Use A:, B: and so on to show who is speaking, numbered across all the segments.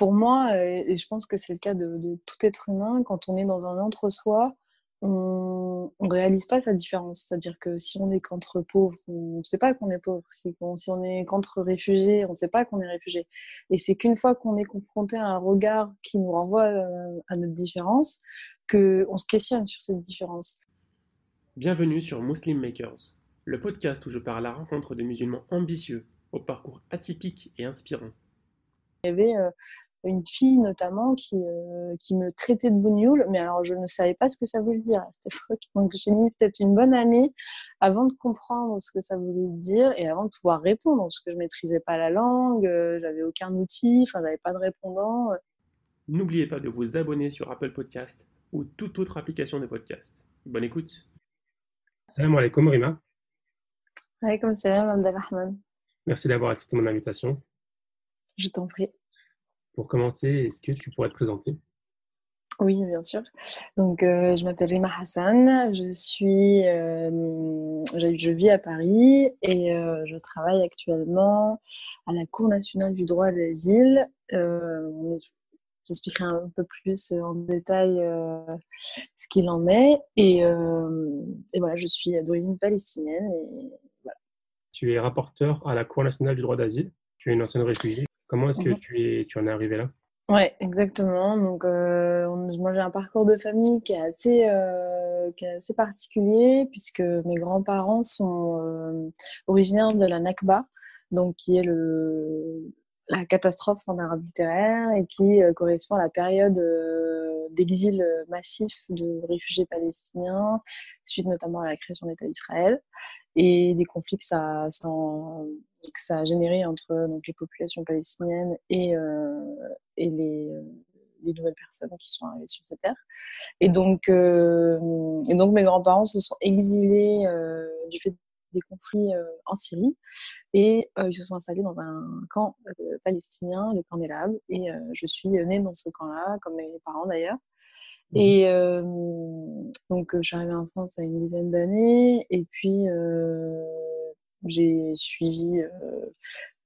A: pour moi, et je pense que c'est le cas de, de, tout être humain, quand on est dans un entre-soi, on ne réalise pas sa différence. C'est-à-dire que si on est contre pauvres, on ne sait pas qu'on est pauvre. Si on, si on est contre réfugiés, on ne sait pas qu'on est réfugié. Et c'est qu'une fois qu'on est confronté à un regard qui nous renvoie euh, à notre différence, qu'on se questionne sur cette différence.
B: Bienvenue sur Muslim Makers, le podcast où je pars à la rencontre de musulmans ambitieux, au parcours atypique et inspirant.
A: Il y avait euh, une fille notamment qui, euh, qui me traitait de bougnoule, mais alors je ne savais pas ce que ça voulait dire à cette époque. Donc j'ai mis peut-être une bonne année avant de comprendre ce que ça voulait dire et avant de pouvoir répondre, parce que je maîtrisais pas la langue, euh, j'avais aucun outil, enfin j'avais pas de répondant.
B: N'oubliez pas de vous abonner sur Apple Podcast ou toute autre application de podcast. Bonne écoute. Salam alaikum Rima.
A: Alaikum salam Abdelrahman.
B: Merci d'avoir accepté mon invitation.
A: Je t'en prie.
B: Pour commencer, est-ce que tu pourrais te présenter?
A: Oui, bien sûr. Donc, euh, je m'appelle Rima Hassan. Je suis, euh, je vis à Paris et euh, je travaille actuellement à la Cour nationale du droit d'asile. J'expliquerai un peu plus en détail ce qu'il en est. Et, et, voilà, je suis d'origine palestinienne. Et voilà.
B: Tu es rapporteur à la Cour nationale du droit d'asile? Tu es une ancienne réfugiée? Comment est-ce que mhm. tu, es, tu en es arrivé là?
A: Ouais, exactement. Donc, euh, moi, j'ai un parcours de famille qui est assez, euh, qui est assez particulier puisque mes grands-parents sont euh, originaires de la Nakba, donc qui est le, la catastrophe en arabe littéraire et qui correspond à la période d'exil massif de réfugiés palestiniens, suite notamment à la création de l'État d'Israël et des conflits que ça, a généré entre donc, les populations palestiniennes et, euh, les, les, nouvelles personnes qui sont arrivées sur cette terre. Et donc, euh, et donc mes grands-parents se sont exilés euh, du fait des conflits en Syrie et ils se sont installés dans un camp palestinien, le camp d'Elab. Et je suis née dans ce camp-là, comme mes parents d'ailleurs. Mmh. Et euh, donc, je suis arrivée en France à une dizaine d'années. Et puis, euh, j'ai suivi euh,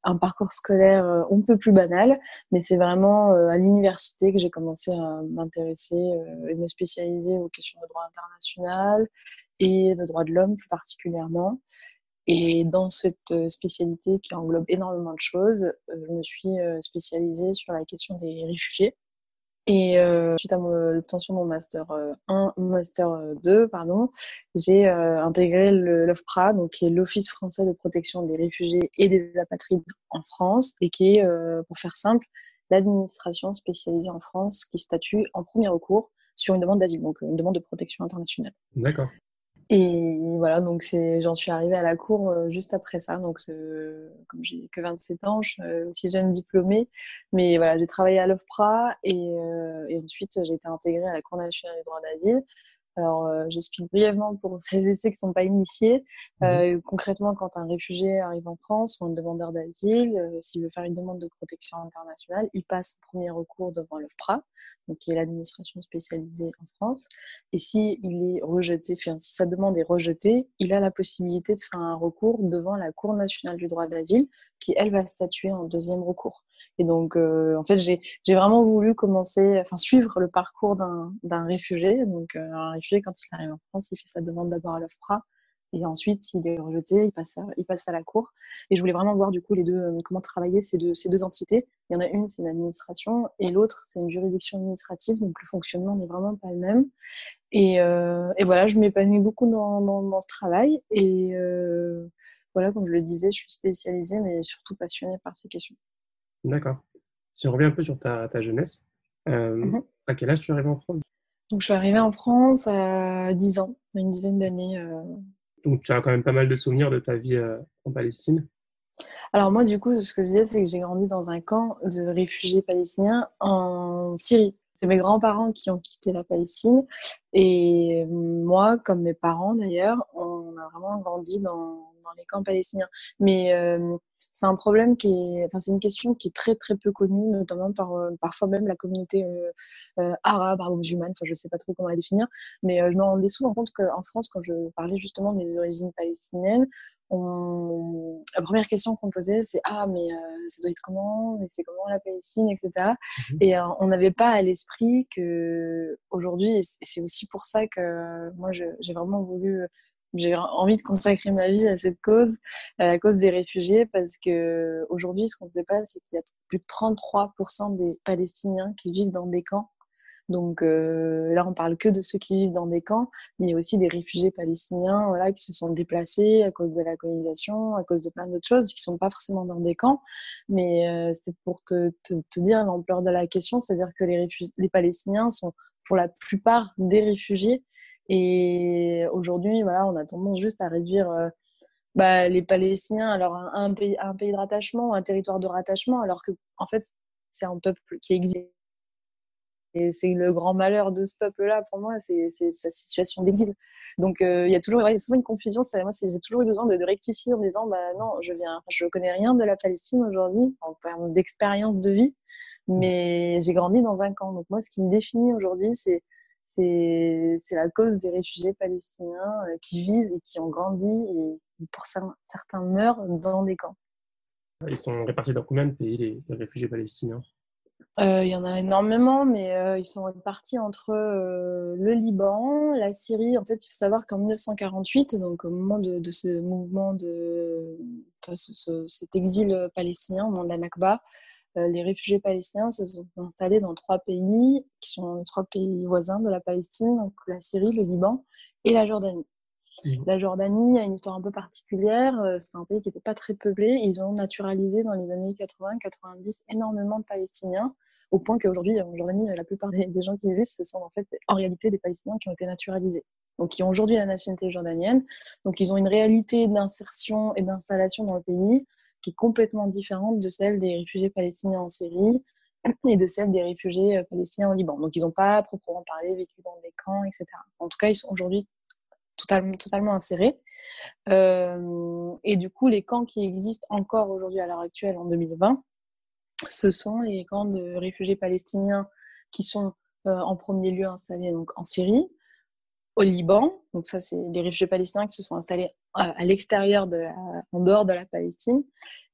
A: un parcours scolaire euh, un peu plus banal, mais c'est vraiment euh, à l'université que j'ai commencé à m'intéresser et me spécialiser aux questions de droit international et de droit de l'homme plus particulièrement. Et dans cette spécialité qui englobe énormément de choses, je me suis spécialisée sur la question des réfugiés et euh, suite à l'obtention de mon master 1, euh, master 2, euh, pardon, j'ai intégré l'OFPRA, donc qui est l'Office français de protection des réfugiés et des apatrides en France, et qui est, pour faire simple, l'administration spécialisée en France qui statue en premier recours sur une demande d'asile, donc une demande de protection internationale.
B: D'accord.
A: Et voilà, donc c'est, j'en suis arrivée à la cour euh, juste après ça. Donc, comme j'ai que 27 ans, je suis aussi jeune diplômée. Mais voilà, j'ai travaillé à l'OFPRA et, euh, et ensuite j'ai été intégrée à la Cour nationale des droits d'asile. Alors, euh, j'explique brièvement pour ces essais qui ne sont pas initiés. Mmh euh, concrètement, quand un réfugié arrive en France ou un demandeur d'asile, euh, s'il veut faire une demande de protection internationale, il passe au premier recours devant l'OFPRA, donc qui est l'administration spécialisée en France. Et s'il est rejeté, enfin, si sa demande est rejetée, il a la possibilité de faire un recours devant la Cour nationale du droit d'asile, qui elle va statuer en deuxième recours. Et donc, euh, en fait, j'ai vraiment voulu commencer, enfin, suivre le parcours d'un réfugié. Donc, euh, un réfugié, quand il arrive en France, il fait sa demande d'abord à l'OFPRA. Et ensuite, il est rejeté, il passe, à, il passe à la cour. Et je voulais vraiment voir, du coup, les deux, euh, comment travailler ces deux, ces deux entités. Il y en a une, c'est une administration, et l'autre, c'est une juridiction administrative. Donc, le fonctionnement n'est vraiment pas le même. Et, et voilà, je m'épanouis beaucoup dans, dans, dans, ce travail. Et voilà, comme je le disais, je suis spécialisée, mais surtout passionnée par ces questions.
B: D'accord. Si on revient un peu sur ta, ta jeunesse, euh, mhm. à quel âge tu es arrivée en France?
A: Donc, je suis arrivée en France à 10 ans, une dizaine d'années. Euh.
B: Donc, tu as quand même pas mal de souvenirs de ta vie euh, en Palestine?
A: Alors, moi, du coup, ce que je disais, c'est que j'ai grandi dans un camp de réfugiés palestiniens en Syrie. C'est mes grands-parents qui ont quitté la Palestine. Et moi, comme mes parents d'ailleurs, on a vraiment grandi dans les camps palestiniens. Mais euh, c'est un problème qui est, enfin, c'est une question qui est très très peu connue, notamment par euh, parfois même la communauté euh, arabe, arabo-musulmane. Enfin, je sais pas trop comment la définir, mais je me rendais souvent compte qu'en France, quand je parlais justement de mes origines palestiniennes, la première question qu'on posait, c'est Ah, mais ça doit être comment? Mais c'est comment la Palestine, etc. Mmh et on n'avait pas à l'esprit que aujourd'hui, c'est aussi pour ça que moi, j'ai vraiment voulu j'ai envie de consacrer ma vie à cette cause, à la cause des réfugiés, parce que aujourd'hui, ce qu'on ne sait pas, c'est qu'il y a plus de 33% des Palestiniens qui vivent dans des camps. Donc euh, là, on parle que de ceux qui vivent dans des camps, mais il y a aussi des réfugiés palestiniens voilà, qui se sont déplacés à cause de la colonisation, à cause de plein d'autres choses, qui ne sont pas forcément dans des camps. Mais euh, c'est pour te, dire l'ampleur de la question, c'est-à-dire que les Palestiniens sont pour la plupart des réfugiés et aujourd'hui, voilà, on a tendance juste à réduire euh, bah, les Palestiniens alors un, pays, un pays de rattachement, un territoire de rattachement, alors que en fait, c'est un peuple qui existe. Et c'est le grand malheur de ce peuple-là, pour moi, c'est sa situation d'exil. Donc, euh, il y a toujours ouais, souvent une confusion. Moi, j'ai toujours eu besoin de, rectifier en disant, bah non, je viens, je connais rien de la Palestine aujourd'hui en termes d'expérience de vie, mais j'ai grandi dans un camp. Donc, moi, ce qui me définit aujourd'hui, c'est c'est la cause des réfugiés palestiniens euh, qui vivent et qui ont grandi et pour certains meurent dans des camps.
B: Ils sont répartis dans combien de pays, les, réfugiés palestiniens?
A: Euh, Il y en a énormément, mais euh, ils sont répartis entre le Liban, la Syrie. En fait, il faut savoir qu'en 1948, donc au moment de, ce mouvement, de cet exil palestinien, au moment de la Nakba, les réfugiés palestiniens se sont installés dans trois pays, qui sont les trois pays voisins de la Palestine, donc la Syrie, le Liban et la Jordanie. La Jordanie a une histoire un peu particulière. Euh, c'est un pays qui n'était pas très peuplé. Ils ont naturalisé dans les années 80-90 énormément de Palestiniens, au point qu'aujourd'hui, en Jordanie, la plupart des, gens qui y vivent, ce sont en fait en réalité des Palestiniens qui ont été naturalisés. Donc, qui ont aujourd'hui la nationalité jordanienne. Donc, ils ont une réalité d'insertion et d'installation dans le pays qui est complètement différente de celle des réfugiés palestiniens en Syrie et de celle des réfugiés euh, palestiniens au Liban. Donc, ils n'ont pas proprement parlé vécu dans des camps, etc. En tout cas, ils sont aujourd'hui totalement, totalement insérés. Euh, et du coup, les camps qui existent encore aujourd'hui à l'heure actuelle, en 2020, ce sont les camps de réfugiés palestiniens qui sont euh, en premier lieu installés donc, en Syrie, au Liban. Donc ça, c'est des réfugiés palestiniens qui se sont installés à l'extérieur, de en dehors de la Palestine.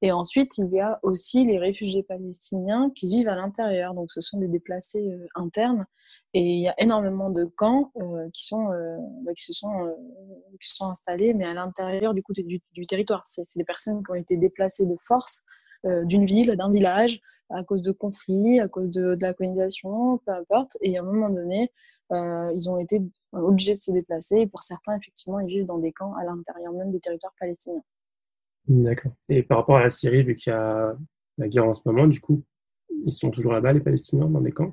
A: Et ensuite, il y a aussi les réfugiés palestiniens qui vivent à l'intérieur. Donc, ce sont des déplacés euh, internes. Et il y a énormément de camps euh, qui, sont, euh, bah, qui, se sont, qui sont installés, mais à l'intérieur du, du, du territoire. C'est des personnes qui ont été déplacées de force d'une ville, d'un village, à cause de conflits, à cause de, de la colonisation, peu importe. Et à un moment donné, euh, ils ont été obligés de se déplacer. Et pour certains, effectivement, ils vivent dans des camps à l'intérieur même des territoires palestiniens.
B: D'accord. Et par rapport à la Syrie, vu qu'il y a la guerre en ce moment, du coup, ils sont toujours là-bas, les Palestiniens, dans des camps?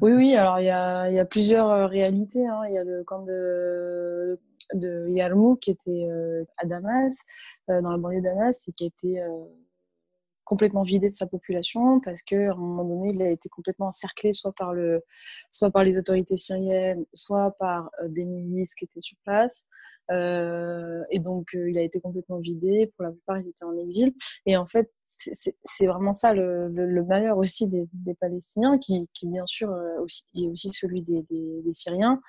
A: Oui, oui. Alors, il y a, il y a plusieurs euh, réalités. Hein. Il y a le camp de, de Yarmouk qui était euh, à Damas, dans la banlieue de Damas, et qui a été complètement vidé de sa population parce qu'à un moment donné, il a été complètement encerclé soit par, le, soit par les autorités syriennes, soit par euh, des milices qui étaient sur place. Euh, et donc, euh, il a été complètement vidé. Pour la plupart, il était en exil. Et en fait, c'est vraiment ça le, malheur aussi des, Palestiniens, qui, bien sûr aussi, est aussi celui des Syriens,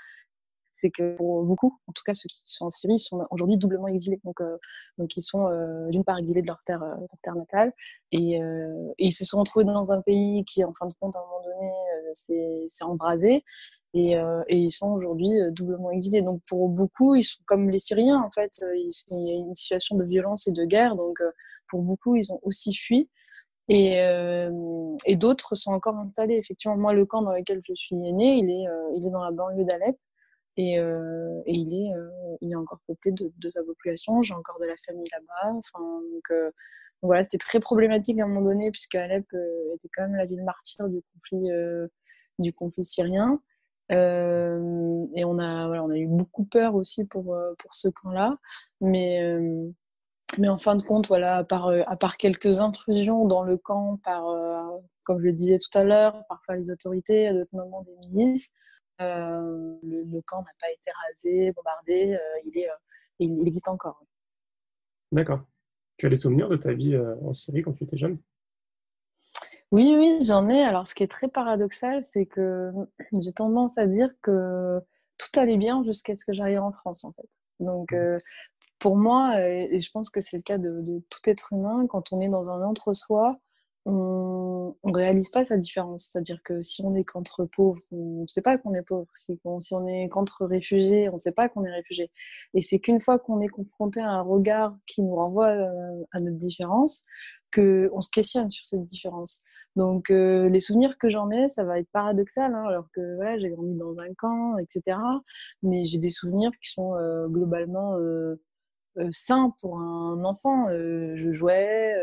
A: c'est que pour beaucoup, en tout cas ceux qui sont en Syrie, sont aujourd'hui doublement exilés. Donc, euh, donc ils sont euh, d'une part exilés de leur terre, euh, natale, et, et, ils se sont retrouvés dans un pays qui, en fin de compte, à un moment donné, s'est embrasé. Et, et, ils sont aujourd'hui doublement exilés. Donc pour beaucoup, ils sont comme les Syriens, en fait. il y a une situation de violence et de guerre. Donc pour beaucoup, ils ont aussi fui. Et, et d'autres sont encore installés. Effectivement, moi, le camp dans lequel je suis née, il est, il est dans la banlieue d'Alep. Et, il, est, il est encore peuplé de, sa population. J'ai encore de la famille là-bas. Enfin, donc, voilà, c'était très problématique à un moment donné, puisque Alep était quand même la ville martyre du conflit, du conflit syrien. et on a, voilà, on a eu beaucoup peur aussi pour, pour ce camp-là. Mais, mais en fin de compte, voilà, à part, à part quelques intrusions dans le camp, par, comme je le disais tout à l'heure, parfois les autorités, à d'autres moments des milices, euh, le, camp n'a pas été rasé, bombardé, euh, il, est, euh, il, existe encore.
B: D'accord. Tu as des souvenirs de ta vie en Syrie quand tu étais jeune?
A: Oui, oui, j'en ai. Alors, ce qui est très paradoxal, c'est que j'ai tendance à dire que tout allait bien jusqu'à ce que j'arrive en France, en fait. Donc, mmh. pour moi, et je pense que c'est le cas de, de, tout être humain, quand on est dans un entre-soi, on ne réalise pas sa différence. C'est-à-dire que si on est qu'entre pauvres, on ne sait pas qu'on est pauvre. Si on, est qu'entre réfugiés, on ne sait pas qu'on est réfugié. Et c'est qu'une fois qu'on est confronté à un regard qui nous renvoie euh, à notre différence, qu'on se questionne sur cette différence. Donc euh, les souvenirs que j'en ai, ça va être paradoxal, hein, alors que voilà, j'ai grandi dans un camp, etc. Mais j'ai des souvenirs qui sont euh, globalement sains pour un enfant. je jouais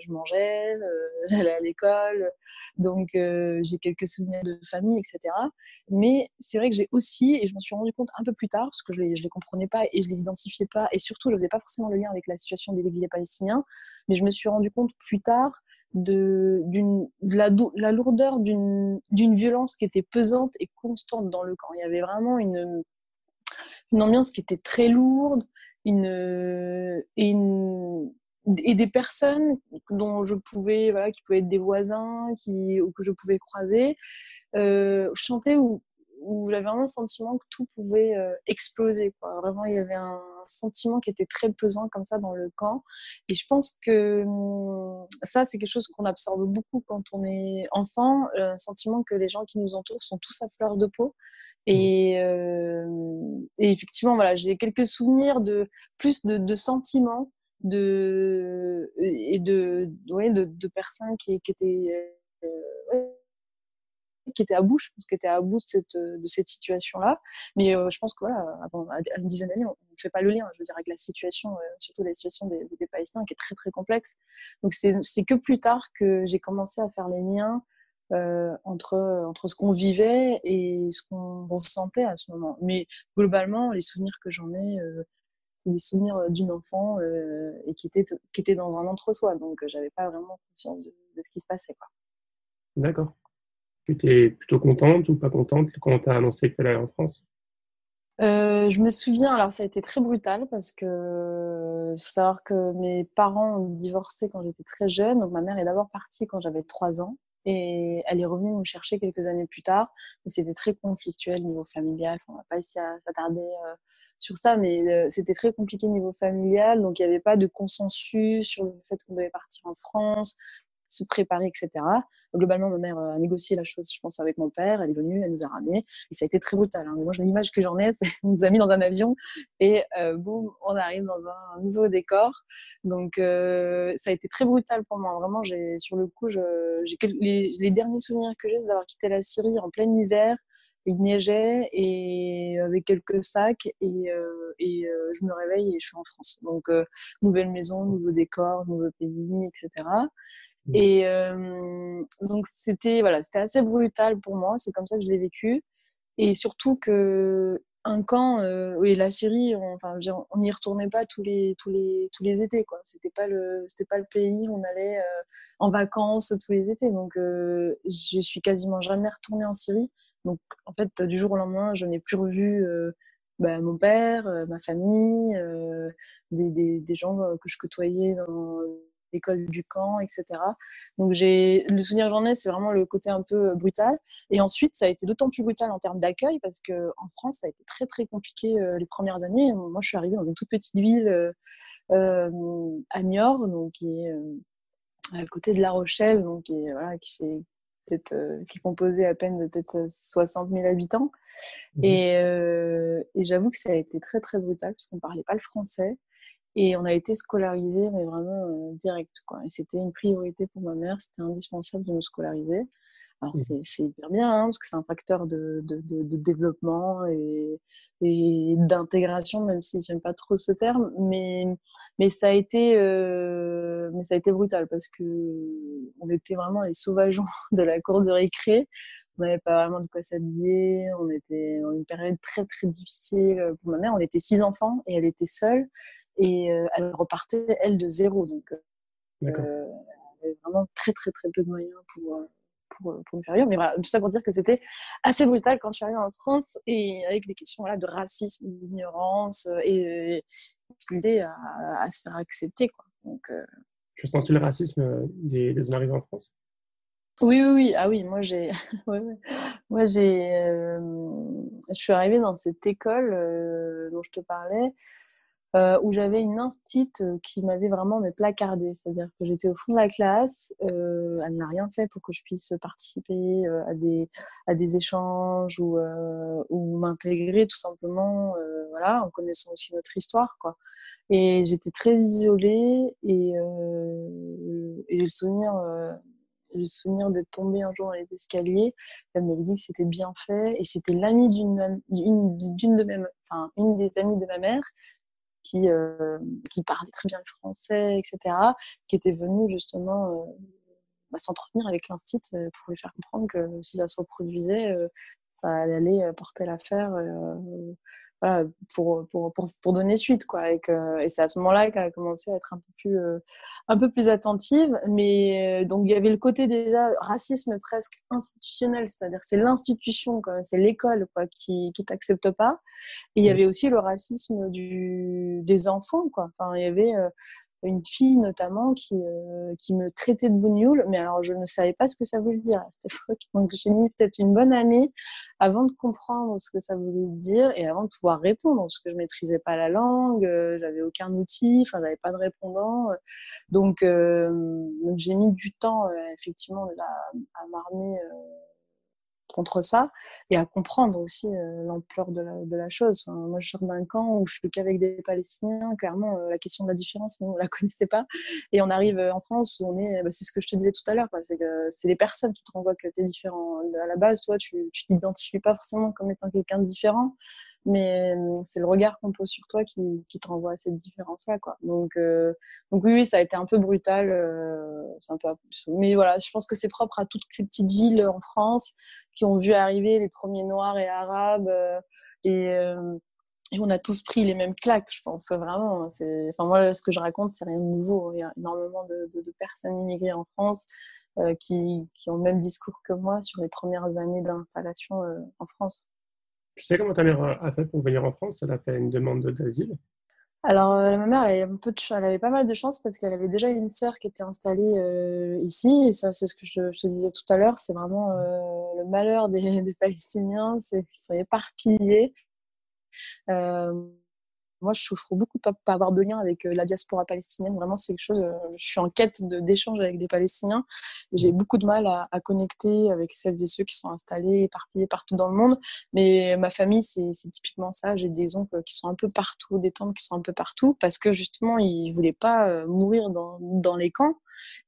A: je mangeais, euh, j'allais à l'école, donc euh, j'ai quelques souvenirs de famille, etc. Mais c'est vrai que j'ai aussi, et je m'en suis rendu compte un peu plus tard, parce que je ne les, comprenais pas et je les identifiais pas, et surtout je ne faisais pas forcément le lien avec la situation des exilés palestiniens, mais je me suis rendu compte plus tard de, d'une, la, la lourdeur d'une, d'une violence qui était pesante et constante dans le camp. Il y avait vraiment une, une ambiance qui était très lourde, une, une, et des personnes dont je pouvais, voilà, qui pouvaient être des voisins, qui, ou que je pouvais croiser, euh, chanter où, où j'avais vraiment le sentiment que tout pouvait euh, exploser. Quoi. Vraiment, il y avait un sentiment qui était très pesant comme ça dans le camp. Et je pense que hum, ça, c'est quelque chose qu'on absorbe beaucoup quand on est enfant, un sentiment que les gens qui nous entourent sont tous à fleur de peau. Et, euh, et effectivement, voilà, j'ai quelques souvenirs de plus de, de sentiments de et de ouais, de, de, personnes qui, qui étaient euh, qui étaient à bout je pense qui étaient à bout de cette de cette situation là mais euh, je pense que voilà avant une dizaine d'années on ne fait pas le lien je veux dire avec la situation euh, surtout la situation des, des, Palestiniens qui est très très complexe donc c'est c'est que plus tard que j'ai commencé à faire les liens euh, entre, entre ce qu'on vivait et ce qu'on ressentait à ce moment. Mais globalement, les souvenirs que j'en ai, euh, des souvenirs euh, d'une enfant euh, et qui était, qui était dans un entre-soi. Donc, euh, j'avais pas vraiment conscience de, ce qui se passait.
B: D'accord. Tu étais plutôt contente ou pas contente quand tu as annoncé que tu allais en France?
A: Je me souviens, alors ça a été très brutal parce que il faut savoir que mes parents ont divorcé quand j'étais très jeune. Donc ma mère est d'abord partie quand j'avais 3 ans et elle est revenue me chercher quelques années plus tard. Mais c'était très conflictuel au niveau familial. on va pas ici s'attarder sur ça, mais euh, c'était très compliqué au niveau familial, donc il n'y avait pas de consensus sur le fait qu'on devait partir en France, se préparer, etc. globalement, ma mère euh, a négocié la chose, je pense, avec mon père. Elle est venue, elle nous a ramenés. Et ça a été très brutal. Hein. Moi, l'image que j'en ai, c'est qu'on nous a mis dans un avion et euh, boum, on arrive dans un nouveau décor. Donc, ça a été très brutal pour moi. Vraiment, sur le coup, j'ai les, les, derniers souvenirs que j'ai, c'est d'avoir quitté la Syrie en plein hiver il neigeait et avec quelques sacs et, euh, et euh, je me réveille et je suis en France. Donc euh, nouvelle maison, nouveau décor, nouveau pays, etc. Et mmh. donc c'était voilà, c'était assez brutal pour moi. C'est comme ça que je l'ai vécu et surtout que un camp et la Syrie, on, enfin on n'y retournait pas tous les tous les tous les étés quoi. C'était pas le c'était pas le pays où on allait en vacances tous les étés. Donc je suis quasiment jamais retournée en Syrie donc, en fait, du jour au lendemain, je n'ai plus revu euh, bah, mon père, euh, ma famille, euh, des, gens que je côtoyais dans l'école du camp, etc. Donc, le souvenir que j'en ai, c'est vraiment le côté un peu brutal. Et ensuite, ça a été d'autant plus brutal en termes d'accueil parce que en France, ça a été très très compliqué les premières années. Moi, je suis arrivée dans une toute petite ville à Niort, donc à côté de La Rochelle, donc qui fait euh, qui est composé à peine de peut-être 60 000 habitants. Mmh. Et, euh, et j'avoue que ça a été très très brutal parce qu'on parlait pas le français et on a été scolarisé mais vraiment euh, direct quoi. Et c'était une priorité pour ma mère, c'était indispensable de nous scolariser. Alors mmh. c'est hyper bien hein, parce que c'est un facteur de, de, de, développement et, et d'intégration, même si j'aime pas trop ce terme, mais mais ça a été euh, mais ça a été brutal parce que on était vraiment les sauvageons de la cour de récré. On n'avait pas vraiment de quoi s'habiller. On était dans une période très très difficile pour ma mère. On était six enfants et elle était seule et euh, elle repartait elle de zéro donc euh, elle avait vraiment très très très peu de moyens pour pour, euh, pour me faire vivre. Mais voilà, tout ça pour dire que c'était assez brutal quand je suis arrivée en France et avec des questions voilà, de racisme, d'ignorance euh, et, l'idée à, à, se faire accepter. Quoi. Donc, euh...
B: Tu as senti le racisme dès, dès ton arrivée en France?
A: Oui, oui, oui. Ah oui, moi j'ai, moi j'ai, euh, je suis arrivée dans cette école euh, dont je te parlais. Euh, où j'avais une instite euh, qui m'avait vraiment mais placardée. C'est-à-dire que j'étais au fond de la classe, euh, elle n'a rien fait pour que je puisse participer à, des, échanges ou, m'intégrer tout simplement voilà, en connaissant aussi notre histoire. Quoi. Et j'étais très isolée et, et le souvenir le souvenir d'être tombée un jour dans les escaliers. Elle m'avait dit que c'était bien fait et c'était l'amie d'une d'une de mes enfin une des amies de ma mère qui euh, qui parlait très bien le français etc qui était venue justement euh, bah, s'entretenir avec l'instit euh, pour lui faire comprendre que si ça se reproduisait ça allait porter l'affaire voilà, pour, pour, pour, pour, donner suite. Quoi. Et, que, et c'est à ce moment-là qu'elle a commencé à être un peu plus, euh, un peu plus attentive. Mais euh, donc il y avait le côté déjà racisme presque institutionnel, c'est-à-dire c'est l'institution, c'est l'école quoi, qui qui t'accepte pas. Et il y avait aussi le racisme du, des enfants. Quoi. Enfin, il y avait euh, une fille notamment qui, euh, qui me traitait de bougnoule, mais alors je ne savais pas ce que ça voulait dire à cette époque. Donc j'ai mis peut-être une bonne année avant de comprendre ce que ça voulait dire et avant de pouvoir répondre, parce que je maîtrisais pas la langue, euh, j'avais aucun outil, enfin j'avais pas de répondant. euh, donc j'ai mis du temps effectivement à m'armer contre ça et à comprendre aussi euh, l'ampleur de la, chose. moi, je sors d'un camp où je suis qu'avec des Palestiniens. Clairement, euh, la question de la différence, nous, on la connaissait pas. Et on arrive euh, en France où on est, bah, c'est ce que je te disais tout à l'heure, c'est que c'est les personnes qui te renvoient que tu es différent. À la base, toi, tu, tu t'identifies pas forcément comme étant quelqu'un de différent mais c'est le regard qu'on pose sur toi qui, qui te à cette différence-là, quoi. Donc, euh, donc oui, ça a été un peu brutal, euh, c'est un peu, mais voilà, je pense que c'est propre à toutes ces petites villes en France qui ont vu arriver les premiers Noirs et Arabes euh, et, euh, on a tous pris les mêmes claques, je pense vraiment. Enfin moi, ce que je raconte, c'est rien de nouveau. Il y a énormément de, personnes immigrées en France euh, qui ont le même discours que moi sur les premières années d'installation en France.
B: Tu sais comment ta mère a fait pour venir en France? Elle a fait une demande d'asile
A: alors, euh, ma mère, elle avait, un peu elle avait pas mal de chance parce qu'elle avait déjà une sœur qui était installée euh, ici. Et ça, c'est ce que je, te disais tout à l'heure. C'est vraiment euh, le malheur des, des Palestiniens, c'est qu'ils sont éparpillés. Moi, je souffre beaucoup de ne pas avoir de lien avec euh, la diaspora palestinienne. Vraiment, c'est quelque chose. Euh, je suis en quête d'échange avec des Palestiniens. J'ai beaucoup de mal à, à, connecter avec celles et ceux qui sont installés, éparpillés partout dans le monde. Mais ma famille, c'est typiquement ça. J'ai des oncles qui sont un peu partout, des tantes qui sont un peu partout, parce que justement, ils voulaient pas euh, mourir dans, dans les camps.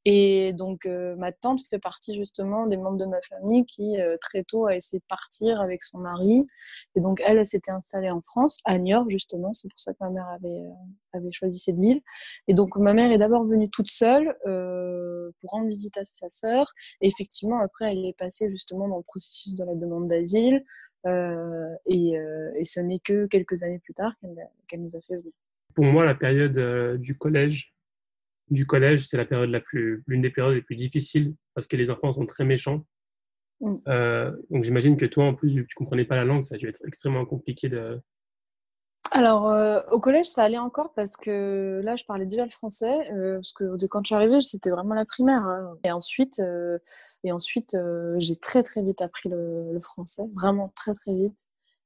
A: Et donc, euh, ma tante fait partie justement des membres de ma famille qui, euh, très tôt, a essayé de partir avec son mari. Et donc, elle, elle s'était installée en France, à Niort, justement. C'est pour ça que ma mère avait, euh, avait choisi cette ville. Et donc, ma mère est d'abord venue toute seule pour rendre visite à sa sœur. Et effectivement, après, elle est passée justement dans le processus de la demande d'asile. Et, et, ce n'est que quelques années plus tard qu'elle nous a fait venir.
B: Pour moi, la période du collège du collège, c'est la période la plus, l'une des périodes les plus difficiles parce que les enfants sont très méchants. Mm. Euh, donc j'imagine que toi, en plus, tu comprenais pas la langue, ça a dû être extrêmement compliqué de.
A: Alors euh, au collège, ça allait encore parce que là, je parlais déjà le français euh, parce que de quand je suis arrivée, c'était vraiment la primaire. Hein. Et ensuite, et ensuite, j'ai très très vite appris le, le, français, vraiment très très vite.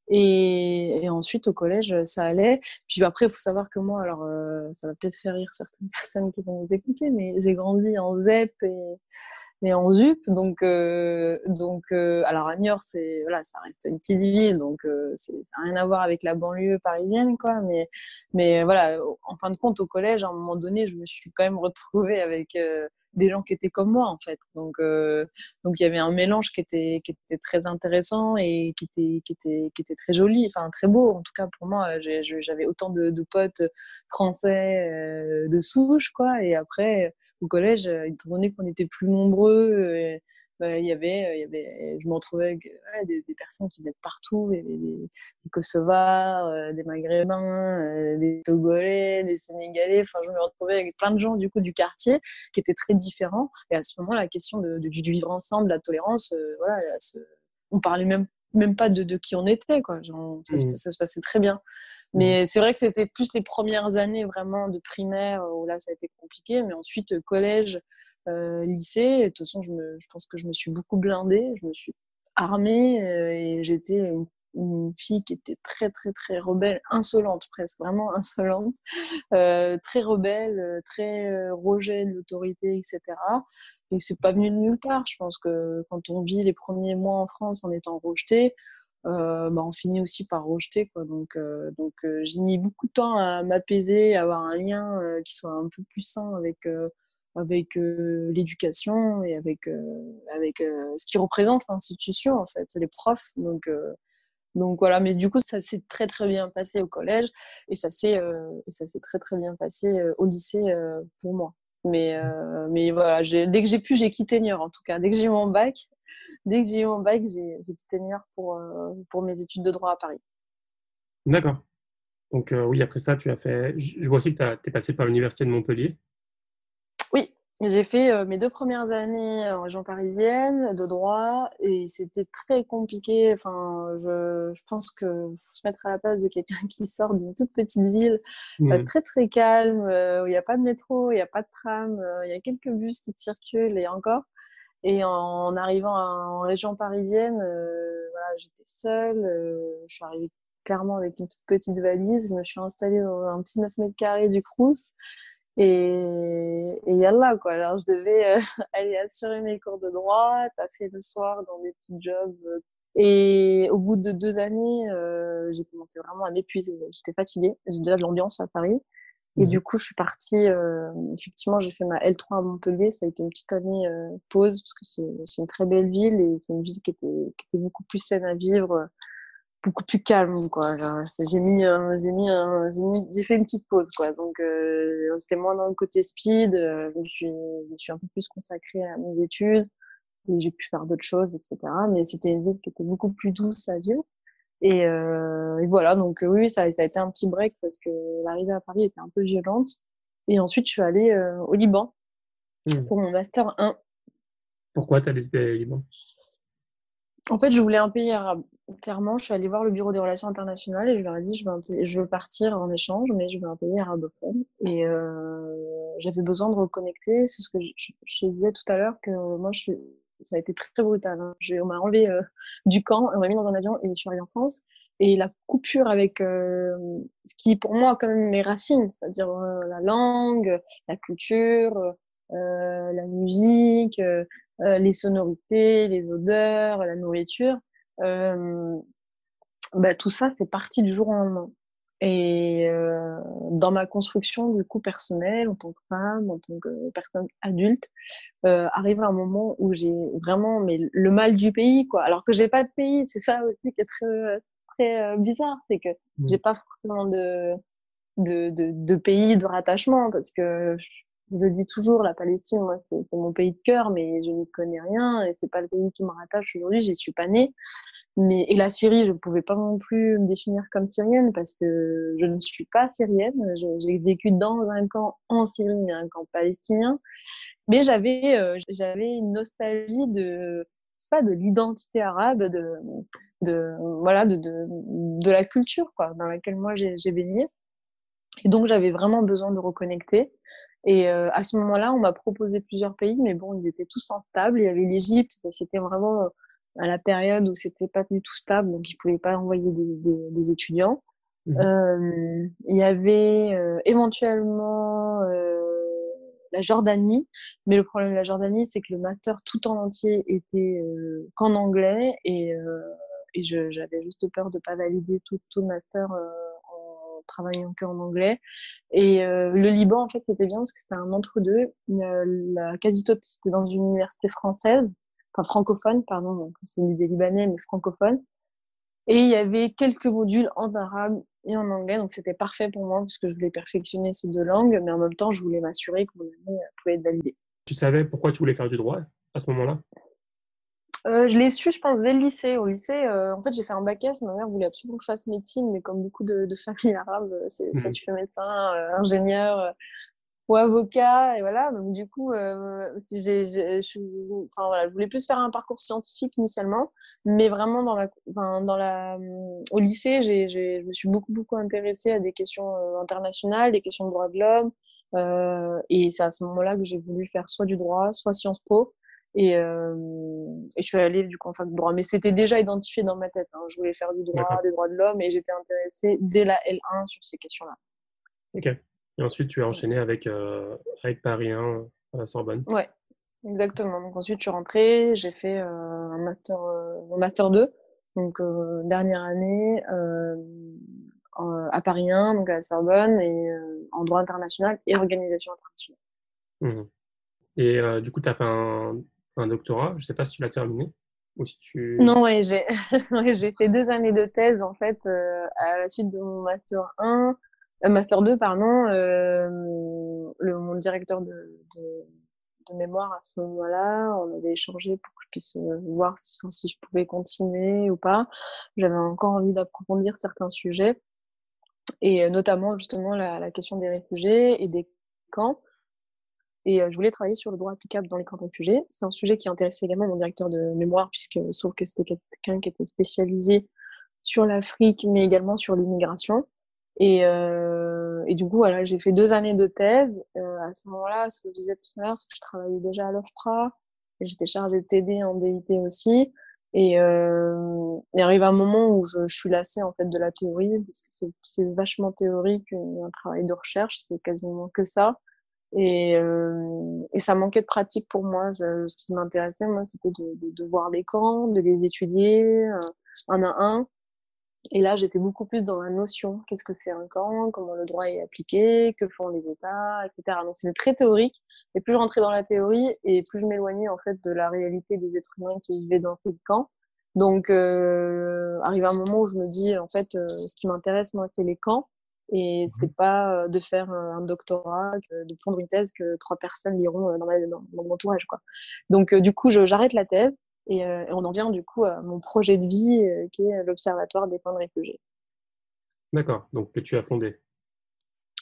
A: Et, et, ensuite, au collège, ça allait. Puis après, il faut savoir que moi, alors, euh, ça va peut-être faire rire certaines personnes qui vont vous écouter, mais j'ai grandi en ZEP et, et en ZUP. Donc, euh, donc euh, alors à Niort, c'est, voilà, ça reste une petite ville, donc euh, ça n'a rien à voir avec la banlieue parisienne, quoi. Mais, mais voilà, en fin de compte, au collège, à un moment donné, je me suis quand même retrouvée avec euh, des gens qui étaient comme moi en fait. Donc euh, donc il y avait un mélange qui était qui était très intéressant et qui était qui était qui était très joli, enfin très beau en tout cas pour moi. J'avais autant de, de, potes français euh, de souche quoi. Et après au collège, étant donné qu'on était plus nombreux. Euh, bah, il y avait, il y avait, je me retrouvais avec des, des, personnes qui venaient de partout, il y avait des, des Kosovars, euh, des Maghrébins, euh, des Togolais, des Sénégalais. Enfin, je me retrouvais avec plein de gens du coup du quartier qui étaient très différents. Et à ce moment, la question de, de, du vivre ensemble, la tolérance, euh, voilà, ce, on parlait même même pas de, de qui on était, quoi. Genre, ça, mmh. se, ça, se, passait très bien. Mais mmh. c'est vrai que c'était plus les premières années vraiment de primaire où là ça a été compliqué, mais ensuite collège, euh, lycée. de toute façon, je, me, je pense que je me suis beaucoup blindée, je me suis armée euh, et j'étais une, une fille qui était très très très rebelle, insolente presque, vraiment insolente, euh, très rebelle, euh, très euh, rejet de l'autorité, etc. Et c'est pas venu de nulle part. Je pense que quand on vit les premiers mois en France en étant rejeté, bah, on finit aussi par rejeter. Quoi. Donc, donc j'ai mis beaucoup de temps à m'apaiser, à avoir un lien qui soit un peu plus sain avec avec l'éducation et avec avec ce qui représente l'institution en fait, les profs. Donc donc voilà, mais du coup, ça s'est très très bien passé au collège et ça s'est très très bien passé au lycée pour moi. Mais mais voilà, dès que j'ai pu, j'ai quitté Niort en tout cas. Dès que j'ai eu mon bac, dès que j'ai eu mon bac, j'ai quitté Niort pour pour mes études de droit à Paris.
B: D'accord. Donc oui, après ça, tu as fait. Je vois aussi que tu es passé par l'université de Montpellier.
A: J'ai fait euh, mes deux premières années en région parisienne de droit et c'était très compliqué. Enfin, je, je pense qu'il faut se mettre à la place de quelqu'un qui sort d'une toute petite ville, mmh. très très calme, euh, où il n'y a pas de métro, il n'y a pas de tram, euh, il y a quelques bus qui circulent et encore. Et en, arrivant en région parisienne, voilà, j'étais seule. je suis arrivée clairement avec une toute petite valise. Je me suis installée dans un petit 9 mètres carrés du Crous. Et, et yallah, quoi. Alors, je devais euh, aller assurer mes cours de droit, fait le soir dans des petits jobs. Euh. Et au bout de deux années, euh, j'ai commencé vraiment à m'épuiser. J'étais fatiguée. J'ai déjà de l'ambiance à Paris. Et mmh du coup, je suis partie. Euh, effectivement, j'ai fait ma L3 à Montpellier. Ça a été une petite année pause parce que c'est une très belle ville et c'est une ville qui était, qui était beaucoup plus saine à vivre beaucoup plus calme quoi. J'ai mis j'ai mis j'ai fait une petite pause quoi. Donc euh, c'était moins dans le côté speed euh, je suis je suis un peu plus consacrée à mes études et j'ai pu faire d'autres choses etc mais c'était une ville qui était beaucoup plus douce à vivre. Et, euh, et voilà. Donc euh, oui ça ça a été un petit break parce que l'arrivée à Paris était un peu violente. Et ensuite je suis allée euh, au Liban mmh. pour mon master 1
B: pourquoi tu as décidé au Liban?
A: En fait, je voulais un pays arabe. Clairement, je suis allée voir le bureau des relations internationales et je leur ai dit je veux, un je veux partir en échange, mais je veux un pays arabophone. Et euh, j'avais besoin de reconnecter. C'est ce que je, je, disais tout à l'heure que moi, je ça a été très, brutal. Hein. on m'a enlevé euh, du camp, on m'a mis dans un avion et je suis arrivée en France. Et la coupure avec euh, ce qui, pour moi, quand même mes racines, c'est-à-dire euh, la langue, la culture, euh, la musique, les sonorités, les odeurs, la nourriture. Euh, bah, tout ça, c'est parti du jour au lendemain. Et euh, dans ma construction du coup personnelle, en tant que femme, en tant que personne adulte, euh, arrive un moment où j'ai vraiment mais le mal du pays quoi. Alors que j'ai pas de pays, c'est ça aussi qui est très très euh, bizarre, c'est que mmh. j'ai pas forcément de, de de, de pays de rattachement parce que je le dis toujours, la Palestine, moi, c'est mon pays de cœur, mais je n'y connais rien et c'est pas le pays qui me rattache aujourd'hui. J'y suis pas née. Mais et la Syrie, je ne pouvais pas non plus me définir comme syrienne parce que je ne suis pas syrienne. J'ai vécu dans un camp en Syrie, mais un camp palestinien. Mais j'avais euh, j'avais une nostalgie de pas de l'identité arabe, de de voilà de, de de la culture quoi dans laquelle moi j'ai baigné. Et donc j'avais vraiment besoin de reconnecter. Et euh, à ce moment-là, on m'a proposé plusieurs pays, mais bon, ils étaient tous instables. Il y avait l'Égypte, c'était vraiment euh, à la période où c'était pas du tout stable, donc ils pouvaient pas envoyer des, des, des étudiants. Mmh. Euh, il y avait euh, éventuellement la Jordanie, mais le problème de la Jordanie, c'est que le master tout en entier était qu'en anglais et, et j'avais juste peur de pas valider tout, tout le master travaillant que en anglais. Et euh, le Liban, en fait, c'était bien parce que c'était un entre-deux. La quasi-totalité, c'était dans une université française, enfin francophone, pardon, donc c'est des Libanais, mais francophone. Et il y avait quelques modules en arabe et en anglais, donc c'était parfait pour moi parce que je voulais perfectionner ces deux langues, mais en même temps, je voulais m'assurer que mon année pouvait être validée.
B: Tu savais pourquoi tu voulais faire du droit à ce moment-là?
A: Euh, je l'ai su, je pense, dès le lycée. Au lycée, euh, en fait, j'ai fait un bac S. Ma mère voulait absolument que je fasse médecine, mais comme beaucoup de, de familles arabes, euh, c'est soit mmh. tu fais médecin, euh, ingénieur euh, ou avocat, et voilà. Donc du coup, si j'ai, je, enfin, voilà, je voulais plus faire un parcours scientifique initialement, mais vraiment dans la, enfin, dans la, au lycée, j'ai, j'ai, je me suis beaucoup beaucoup intéressée à des questions internationales, des questions de droits de l'homme, et c'est à ce moment-là que j'ai voulu faire soit du droit, soit Sciences Po. Et, et, je suis allée du coup en fac de droit. Mais c'était déjà identifié dans ma tête. Hein. Je voulais faire du droit, des droits de l'homme, et j'étais intéressée dès la L1 sur ces questions-là.
B: Ok. Et ensuite, tu as enchaîné avec, avec Paris 1 à la Sorbonne.
A: Ouais, exactement. Donc ensuite, je suis rentrée, j'ai fait un master, un master 2 donc euh, dernière année euh, à Paris 1, donc à la Sorbonne, et euh, en droit international et organisation internationale.
B: Mmh. Et du coup, tu as fait un, un, doctorat. Je ne sais pas si tu l'as terminé ou si tu...
A: Non, ouais, j'ai fait deux années de thèse en fait à la suite de mon master 1, master 2 pardon. le, mon directeur de, de mémoire à ce moment-là. On avait échangé pour que je puisse euh, voir si, si je pouvais continuer ou pas. J'avais encore envie d'approfondir certains sujets, et euh, notamment justement la, la, question des réfugiés et des camps. Et euh, je voulais travailler sur le droit applicable dans les camps de réfugiés. C'est un sujet qui intéressait également mon directeur de mémoire, puisque sauf que c'était quelqu'un qui était spécialisé sur l'Afrique, mais également sur l'immigration. Et, euh, du coup, voilà, j'ai fait deux années de thèse. Euh, à ce moment-là, ce que je disais tout à l'heure, c'est que je travaillais déjà à l'OFPRA et j'étais chargée de TD en DIT aussi. Et il arrive un moment où je, je, suis lassée en fait de la théorie parce que c'est vachement théorique, un travail de recherche, c'est quasiment que ça. Et, euh, et, ça manquait de pratique pour moi. Je, ce qui m'intéressait, moi, c'était de, de, de, voir les camps, de les étudier euh, un à un et là, j'étais beaucoup plus dans la notion. Qu'est-ce que c'est un camp? Comment le droit est appliqué? Que font les États? Etc. Donc, c'était très théorique. Et plus je rentrais dans la théorie, et plus je m'éloignais en fait de la réalité des êtres humains qui vivaient dans ces camps. Donc, euh, arrive un moment où je me dis, en fait, euh, ce qui m'intéresse, moi, c'est les camps. Et mmh c'est pas de faire un doctorat, de prendre une thèse que trois personnes liront dans, dans, mon entourage. Quoi. Donc, du coup, j'arrête la thèse et, on en vient du coup à mon projet de vie qui est l'Observatoire des camps de réfugiés.
B: D'accord, donc que tu as fondé.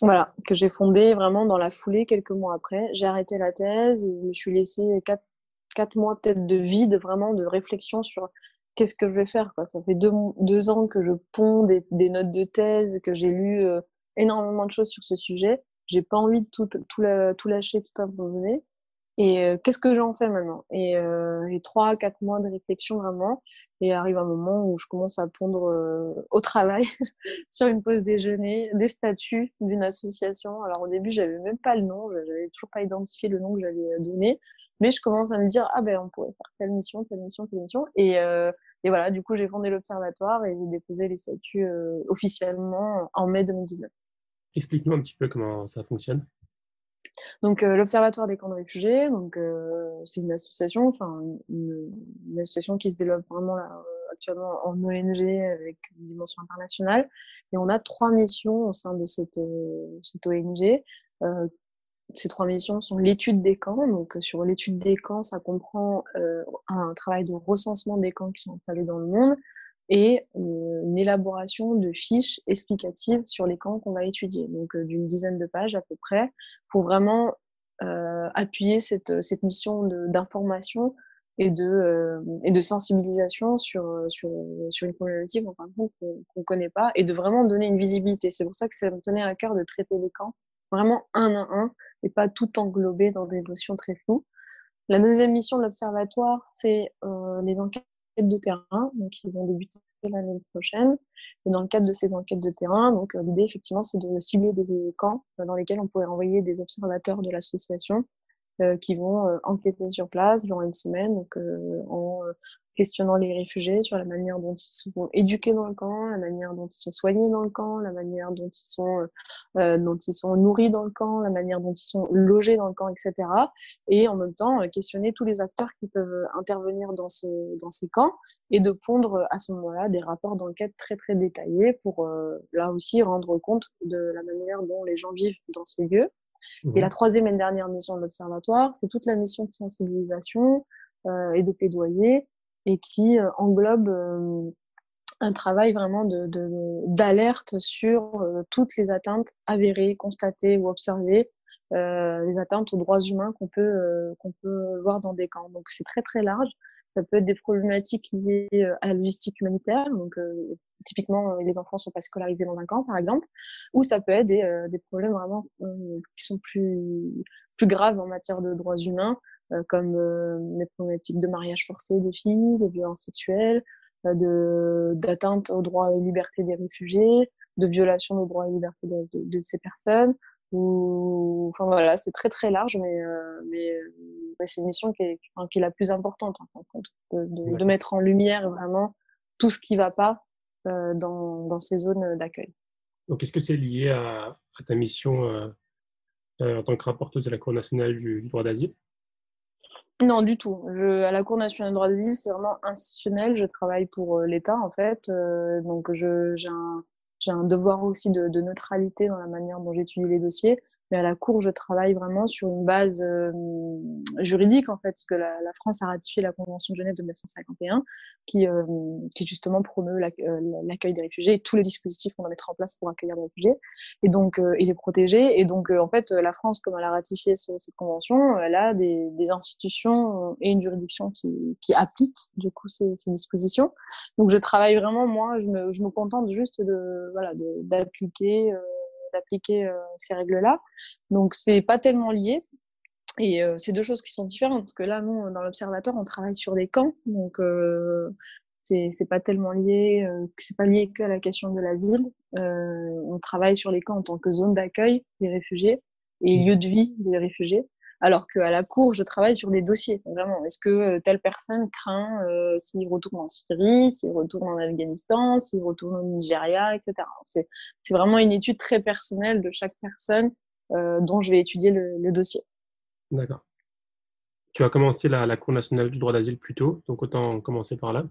A: Voilà, que j'ai fondé vraiment dans la foulée quelques mois après. J'ai arrêté la thèse et je me suis laissé quatre, quatre mois peut-être de vide, vraiment de réflexion sur qu'est-ce que je vais faire. Quoi. Ça fait deux, ans que je ponds des, notes de thèse, que j'ai lu euh, énormément de choses sur ce sujet. J'ai pas envie de tout, tout, tout lâcher, tout. Et euh, qu'est-ce que j'en fais maintenant? Et euh, trois, quatre mois de réflexion vraiment. Et arrive un moment où je commence à pondre au travail sur une pause déjeuner des statuts d'une association. Alors au début, j'avais même pas le nom, j'avais toujours pas identifié le nom que j'avais donné. Mais je commence à me dire ah ben on pourrait faire telle mission, telle mission, telle mission. Et, et voilà, du coup j'ai fondé l'observatoire et j'ai déposé les statuts officiellement en mai 2019.
B: Explique-nous un petit peu comment ça fonctionne.
A: Donc euh, l'Observatoire des camps de réfugiés, donc euh, c'est une association, enfin une, association qui se développe vraiment là, euh, actuellement en ONG avec une dimension internationale. Et on a trois missions au sein de cette, cette ONG. Ces trois missions sont l'étude des camps. Donc sur l'étude des camps, ça comprend un travail de recensement des camps qui sont installés dans le monde, et une élaboration de fiches explicatives sur les camps qu'on va étudier, donc euh, d'une dizaine de pages à peu près, pour vraiment euh, appuyer cette, cette mission d'information et de, euh, et de sensibilisation sur, sur, sur une problématique qu'on ne connaît pas et de vraiment donner une visibilité. C'est pour ça que ça me tenait à cœur de traiter les camps vraiment un à un et pas tout englober dans des notions très floues. La deuxième mission de l'Observatoire, c'est euh, les enquêtes de terrain, donc qui vont débuter l'année prochaine. Et dans le cadre de ces enquêtes de terrain, donc euh, l'idée effectivement c'est de cibler des camps euh, dans lesquels on pourrait envoyer des observateurs de l'association qui vont enquêter sur place durant une semaine, donc en questionnant les réfugiés sur la manière dont ils sont éduqués dans le camp, la manière dont ils sont soignés dans le camp, la manière dont ils sont, euh, nourris dans le camp, la manière dont ils sont logés dans le camp, etc. Et en même temps, euh, questionner tous les acteurs qui peuvent intervenir dans, ce, dans ces camps et de pondre à ce moment-là des rapports d'enquête très très détaillés pour euh, là aussi rendre compte de la manière dont les gens vivent dans ces lieux. Et la troisième et dernière mission de l'Observatoire, c'est toute la mission de sensibilisation euh, et de plaidoyer et qui euh, englobe euh, un travail vraiment d'alerte de, sur toutes les atteintes avérées, constatées ou observées, les atteintes aux droits humains qu'on peut, qu'on peut voir dans des camps. Donc c'est très très large. Ça peut être des problématiques liées à la logistique humanitaire, donc typiquement les enfants sont pas scolarisés dans un camp par exemple, ou ça peut être des, des problèmes vraiment qui sont plus plus graves en matière de droits humains, comme les problématiques de mariage forcé des filles, de violences sexuelles, de d'atteinte aux droits et libertés des réfugiés, de violation des droits et libertés de, de, ces personnes. Ou, enfin voilà, c'est très très large, mais, mais, c'est une mission qui est, qui est, la plus importante en fait, de, de, mettre en lumière vraiment tout ce qui ne va pas dans, dans ces zones d'accueil.
B: Donc, est-ce que c'est lié à, ta mission euh, euh, en tant que rapporteuse de la Cour nationale du, droit d'asile?
A: Non, du tout. Je, à la Cour nationale du droit d'asile, c'est vraiment institutionnel. Je travaille pour euh, l'État, en fait. donc, j'ai un, un, devoir aussi de, de, neutralité dans la manière dont j'étudie les dossiers. Mais à la Cour, je travaille vraiment sur une base euh, juridique, en fait, parce que la, France a ratifié la Convention de Genève de 1951, qui, euh, qui justement promeut euh, l'accueil des réfugiés et tous les dispositifs qu'on va mettre en place pour accueillir les réfugiés et donc et les protéger. Et donc, en fait, la France, comme elle a ratifié cette convention, elle a des, institutions et une juridiction qui, qui appliquent du coup ces, dispositions. Donc, je travaille vraiment, moi, je me, je me contente juste de voilà d'appliquer d'appliquer euh, ces règles-là. Donc, c'est pas tellement lié. Et euh, c'est deux choses qui sont différentes parce que là, nous, dans l'observatoire, on travaille sur des camps, donc euh, c'est pas tellement lié, euh, c'est pas lié que à la question de l'asile. on travaille sur les camps en tant que zone d'accueil des réfugiés et mmh. lieu de vie des réfugiés alors qu'à la cour, je travaille sur des dossiers. Vraiment, est-ce que euh, telle personne craint euh, s'il retourne en Syrie, s'il retourne en Afghanistan, s'il retourne au Nigeria, etc. C'est vraiment une étude très personnelle de chaque personne euh, dont je vais étudier le, dossier.
B: D'accord. Tu as commencé la, la Cour nationale du droit d'asile plus tôt, donc autant commencer par là.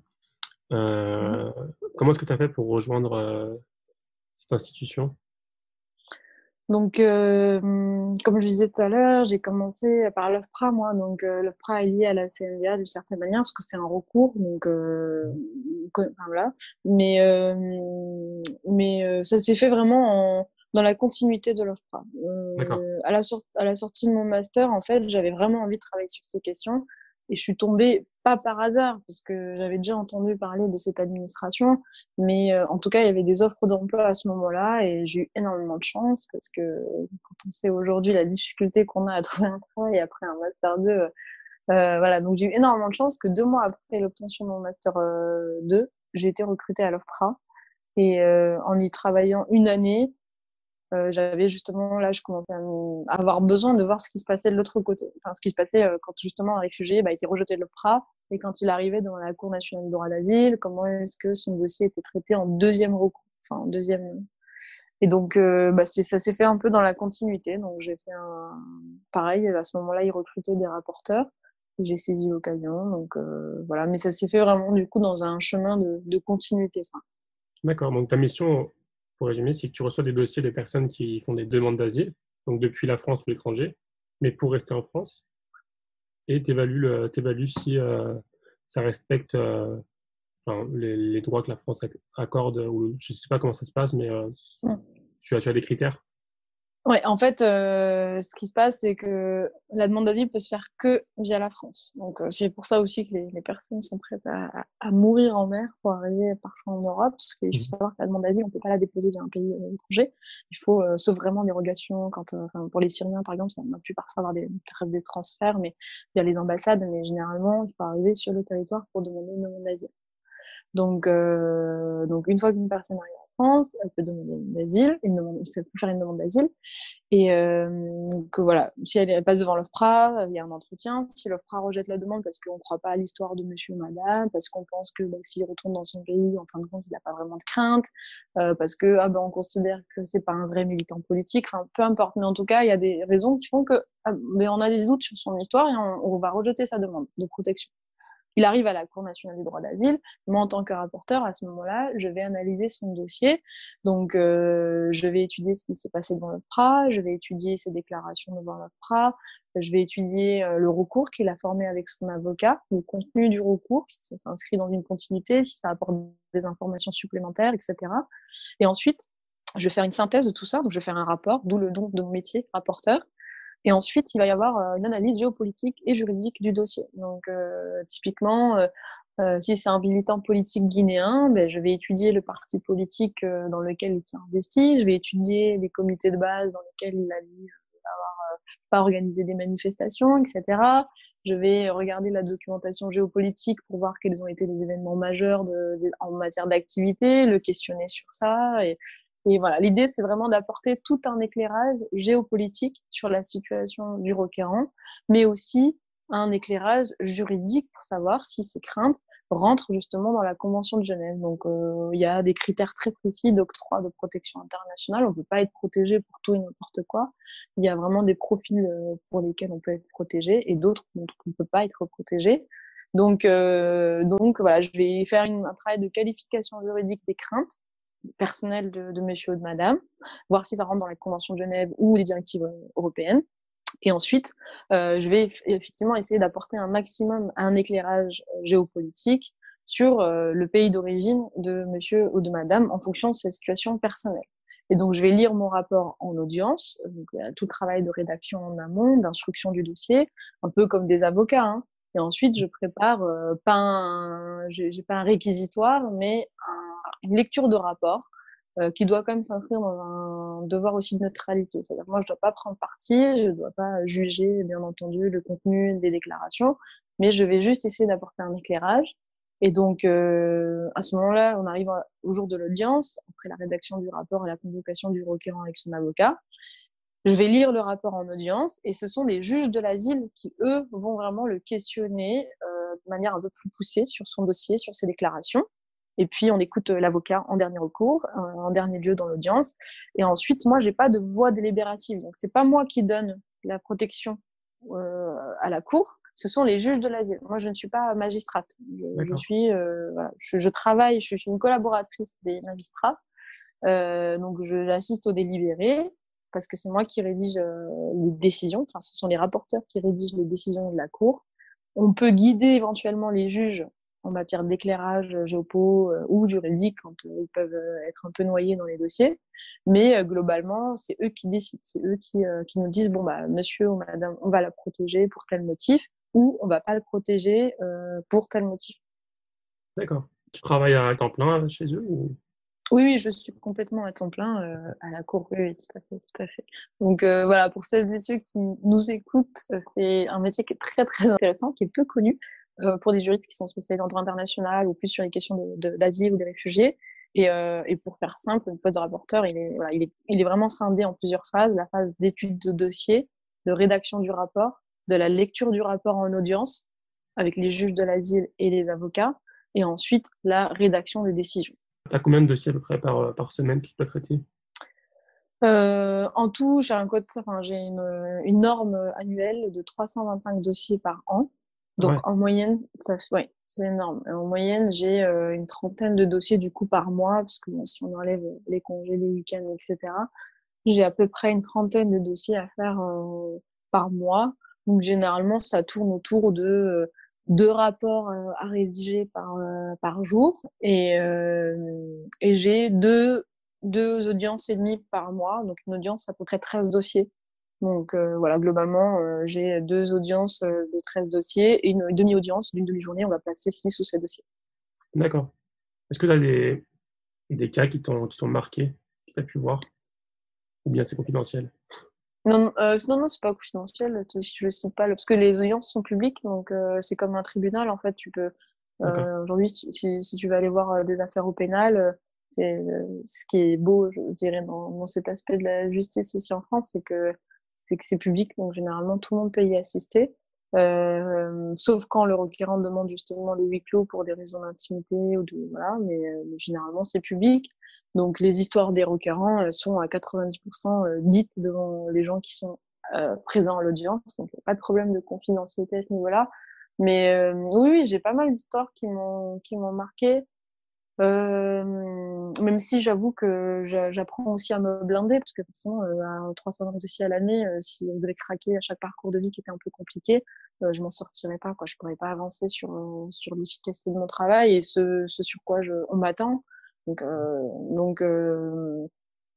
B: Euh, Comment est-ce que tu as fait pour rejoindre cette institution?
A: Donc, euh, comme je disais tout à l'heure, j'ai commencé par l'OFPRA, moi. Donc, euh, l'OFPRA est lié à la CNVA d'une certaine manière, parce que c'est un recours. Donc, euh, voilà. Mais, euh, mais euh, ça s'est fait vraiment en, dans la continuité de l'OFPRA. à, la à la sortie de mon master, en fait, j'avais vraiment envie de travailler sur ces questions. Et je suis tombée, pas par hasard, parce que j'avais déjà entendu parler de cette administration, mais euh, en tout cas, il y avait des offres d'emploi à ce moment-là et j'ai eu énormément de chance parce que quand on sait aujourd'hui la difficulté qu'on a à trouver un travail après un Master 2, euh, voilà, donc j'ai eu énormément de chance que deux mois après l'obtention de mon Master 2, euh, j'ai été recrutée à l'OFPRA. Et en y travaillant une année, euh, j'avais justement, là, je commençais à, avoir besoin de voir ce qui se passait de l'autre côté. Enfin, ce qui se passait euh, quand justement un réfugié bah, était rejeté de l'OPRA et quand il arrivait devant la Cour nationale du droit d'asile, comment est-ce que son dossier était traité en deuxième recours, enfin en deuxième. Et donc, euh, bah, ça s'est fait un peu dans la continuité. Donc, j'ai fait un pareil. À ce moment-là, ils recrutaient des rapporteurs. J'ai saisi l'occasion. Donc, euh, voilà. Mais ça s'est fait vraiment du coup dans un chemin de continuité.
B: D'accord. Donc, ta mission pour résumer, c'est que tu reçois des dossiers de personnes qui font des demandes d'asile, donc depuis la France ou l'étranger, mais pour rester en France, et tu évalues, si euh, ça respecte euh, les, droits que la France accorde, ou je ne sais pas comment ça se passe, mais euh, tu as des critères?
A: Oui, en fait, euh, ce qui se passe, c'est que la demande d'asile peut se faire que via la France. Donc, euh, c'est pour ça aussi que les, les personnes sont prêtes à, à, mourir en mer pour arriver parfois en Europe, parce qu'il faut mmh. savoir que la demande d'asile, on peut pas la déposer dans un pays euh, étranger. Il faut, euh, sauf vraiment dérogations, quand, euh, pour les Syriens, par exemple, on a pu parfois avoir des, des transferts, mais via les ambassades, mais généralement, il faut arriver sur le territoire pour demander une demande d'asile. Donc, donc, une fois qu'une personne arrive elle peut demander l'asile, une demande, il faire une demande d'asile. Et euh, que voilà, si elle passe devant l'OFPRA, il y a un entretien. Si l'OFPRA rejette la demande parce qu'on ne croit pas à l'histoire de monsieur ou madame, parce qu'on pense que bah, s'il retourne dans son pays, en fin de compte, il n'a pas vraiment de crainte, euh, parce que ah, bah, on considère que c'est pas un vrai militant politique, enfin peu importe. Mais en tout cas, il y a des raisons qui font que ah, mais on a des doutes sur son histoire et on va rejeter sa demande de protection. Il arrive à la Cour nationale du droit d'asile. Moi, en tant que rapporteur, à ce moment-là, je vais analyser son dossier. Donc, euh, je vais étudier ce qui s'est passé devant le PRA, je vais étudier ses déclarations devant le PRA, je vais étudier euh, le recours qu'il a formé avec son avocat, le contenu du recours, si ça s'inscrit dans une continuité, si ça apporte des informations supplémentaires, etc. Et ensuite, je vais faire une synthèse de tout ça. Donc, je vais faire un rapport, d'où le don de mon métier, rapporteur. Et ensuite, il va y avoir euh, une analyse géopolitique et juridique du dossier. Donc, euh, typiquement, euh, si c'est un militant politique guinéen, ben, je vais étudier le parti politique dans lequel il s'est investi, je vais étudier les comités de base dans lesquels il a dit avoir pas organisé des manifestations, etc. je vais regarder la documentation géopolitique pour voir quels ont été les événements majeurs en matière d'activité, le questionner sur ça. Et, et voilà, l'idée, c'est vraiment d'apporter tout un éclairage géopolitique sur la situation du requérant, mais aussi un éclairage juridique pour savoir si ces craintes rentrent justement dans la Convention de Genève. Donc, euh, il y a des critères très précis d'octroi de protection internationale. On ne peut pas être protégé pour tout et n'importe quoi. Il y a vraiment des profils euh, pour lesquels on peut être protégé et d'autres dont on ne peut pas être protégé. Donc, euh, donc voilà, je vais faire une, un travail de qualification juridique des craintes personnelles de, de monsieur ou de madame, voir si ça rentre dans la Convention de Genève ou les directives européennes. Et ensuite, euh, je vais effectivement essayer d'apporter un maximum un éclairage euh, géopolitique sur euh, le pays d'origine de monsieur ou de madame en fonction de sa situation personnelle. Et donc, je vais lire mon rapport en audience, donc, tout le travail de rédaction en amont, d'instruction du dossier, un peu comme des avocats. Hein. Et ensuite, je prépare euh, pas un, j'ai pas un réquisitoire, mais un, une lecture de rapport euh, qui doit quand même s'inscrire dans un devoir aussi de neutralité. C'est-à-dire moi, je dois pas prendre parti, je dois pas juger, bien entendu, le contenu des déclarations, mais je vais juste essayer d'apporter un éclairage. Et donc, euh, à ce moment-là, on arrive au jour de l'audience, après la rédaction du rapport et la convocation du requérant avec son avocat. Je vais lire le rapport en audience et ce sont les juges de l'asile qui, eux, vont vraiment le questionner euh, de manière un peu plus poussée sur son dossier, sur ses déclarations. Et puis, on écoute euh, l'avocat en dernier recours, euh, en dernier lieu dans l'audience. Et ensuite, moi, j'ai pas de voix délibérative. Donc, c'est pas moi qui donne la protection euh, à la cour. Ce sont les juges de l'asile. Moi, je ne suis pas magistrate. Je, je suis, euh, voilà, je, je, travaille, je suis une collaboratrice des magistrats. Euh, donc, j'assiste au délibéré parce que c'est moi qui rédige euh, les décisions. Enfin, ce sont les rapporteurs qui rédigent les décisions de la cour. On peut guider éventuellement les juges en matière d'éclairage géopo euh, ou juridique quand euh, ils peuvent euh, être un peu noyés dans les dossiers. Mais globalement, c'est eux qui décident, c'est eux qui, nous disent bon bah monsieur ou madame, on va la protéger pour tel motif ou on va pas le protéger pour tel motif.
B: D'accord. Tu travailles à temps plein chez eux.
A: Oui, je suis complètement à temps plein euh, à la cour. Oui, tout à fait, tout à fait. Donc euh, voilà, pour celles et ceux qui nous écoutent, c'est un métier qui est très très intéressant, qui est peu connu. Euh, pour des juristes qui sont spécialisés en droit international ou plus sur les questions d'asile ou des réfugiés. Et, euh, et, pour faire simple, le poste de rapporteur, il est vraiment scindé en plusieurs phases. La phase d'étude de dossier, de rédaction du rapport, de la lecture du rapport en audience avec les juges de l'asile et les avocats, et ensuite la rédaction des décisions.
B: Tu as combien de dossiers à peu près par, par semaine qui tu traiter?
A: Euh, en tout, j'ai un code, enfin, j'ai une, une norme annuelle de 325 dossiers par an. Donc en moyenne, ça ouais, c'est énorme. En moyenne, j'ai euh, une trentaine de dossiers du coup par mois, parce que si on enlève les congés, les week-ends, etc., j'ai à peu près une trentaine de dossiers à faire euh, par mois. Donc généralement, ça tourne autour de euh, deux rapports à rédiger par, par jour et, et j'ai deux, deux audiences et demie par mois. Donc une audience, à peu près 13 dossiers. Donc euh, voilà, globalement, euh, j'ai deux audiences euh, de 13 dossiers et une demi-audience d'une demi-journée. On va placer 6 ou 7 dossiers.
B: D'accord. Est-ce que tu as des, des cas qui t'ont marqué, que tu as pu voir? Ou bien c'est confidentiel?
A: Non, euh, non, non, c'est pas confidentiel. Je ne cite pas parce que les audiences sont publiques, donc c'est comme un tribunal. En fait, tu peux aujourd'hui, si, si, tu vas aller voir des affaires au pénal, c'est ce qui est beau, je dirais, dans, dans, cet aspect de la justice aussi en France, c'est que c'est que c'est public, donc généralement tout le monde peut y assister. Euh, sauf quand le requérant demande justement le huis clos pour des raisons d'intimité ou de voilà, mais, euh, généralement c'est public. Donc les histoires des requérants euh, sont à 90% euh, dites devant les gens qui sont euh, présents à l'audience, donc il n'y pas de problème de confidentialité à ce niveau-là. Mais oui, oui j'ai pas mal d'histoires qui m'ont qui m'ont marqué. Euh, même si j'avoue que j'apprends aussi à me blinder, parce que forcément, euh, à 300 dossiers à l'année, euh, si je devait craquer à chaque parcours de vie qui était un peu compliqué, euh, je m'en sortirais pas. Quoi. Je pourrais pas avancer sur, euh, sur l'efficacité de mon travail et ce, ce sur quoi je, on m'attend. Donc, donc,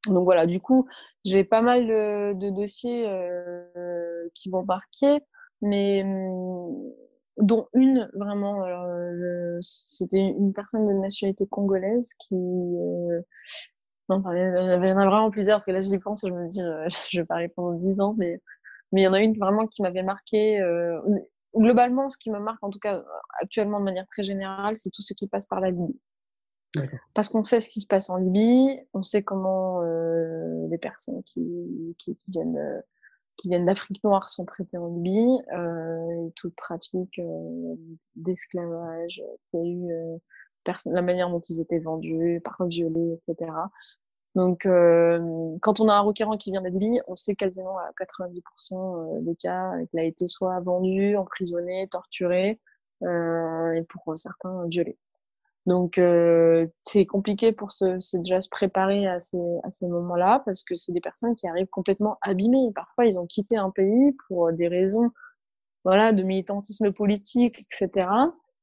A: donc voilà, du coup, j'ai pas mal de, dossiers qui vont marquer, mais hum, dont une vraiment euh, c'était une personne de nationalité congolaise qui euh, il y en a vraiment plusieurs parce que là j'y pense je me dis euh, je vais parler pendant dix ans mais mais il y en a une vraiment qui m'avait marqué globalement, ce qui me marque, en tout cas actuellement de manière très générale, c'est tout ce qui passe par la Libye. Parce qu'on sait ce qui se passe en Libye, on sait comment euh, les personnes qui, qui, qui viennent, euh, qui viennent d'Afrique noire sont traitées en Libye, euh, tout trafic euh, d'esclavage a eu, euh, la manière dont ils étaient vendus, parfois violés, etc. Donc, quand on a un requérant qui vient de Libye, on sait quasiment à 90% des cas qu'il a été soit vendu, emprisonné, torturé, et pour certains violé. Donc, euh, c'est compliqué pour se, se, déjà se préparer à ces, à ces moments-là parce que c'est des personnes qui arrivent complètement abîmées. Parfois, ils ont quitté un pays pour des raisons voilà, de militantisme politique, etc.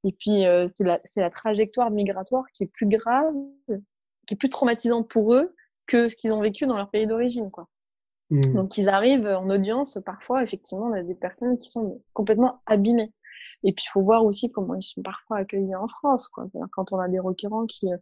A: Et puis, euh, c'est la, la, trajectoire migratoire qui est plus grave, qui est plus traumatisante pour eux que ce qu'ils ont vécu dans leur pays d'origine. quoi. Mmh. Donc, ils arrivent en audience, parfois, effectivement, on a des personnes qui sont complètement abîmées. Et puis, il faut voir aussi comment ils sont parfois accueillis en France. Quoi. Quand on a des requérants qui, euh,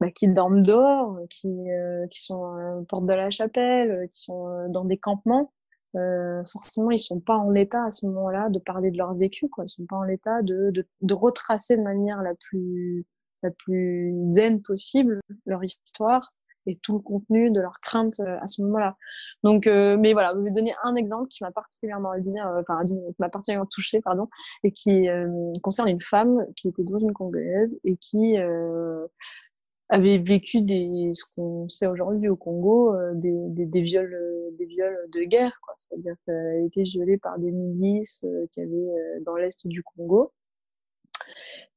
A: bah, qui dorment dehors, qui, euh, qui sont à porte de la chapelle, euh, qui sont dans des campements, euh, forcément, ils sont pas en l'état à ce moment-là de parler de leur vécu. Quoi. Ils sont pas en l'état de, de, de retracer de manière la plus, la plus zen possible leur histoire et tout le contenu de leurs craintes euh, à ce moment-là. Donc, euh, mais voilà, je vais donner un exemple qui m'a particulièrement, euh, enfin, m'a particulièrement touchée, pardon, et qui concerne une femme qui était d'origine congolaise et qui avait vécu des, ce qu'on sait aujourd'hui au Congo, des, viols, des viols de guerre, quoi. C'est-à-dire qu'elle été violée par des milices qui avaient dans l'est du Congo.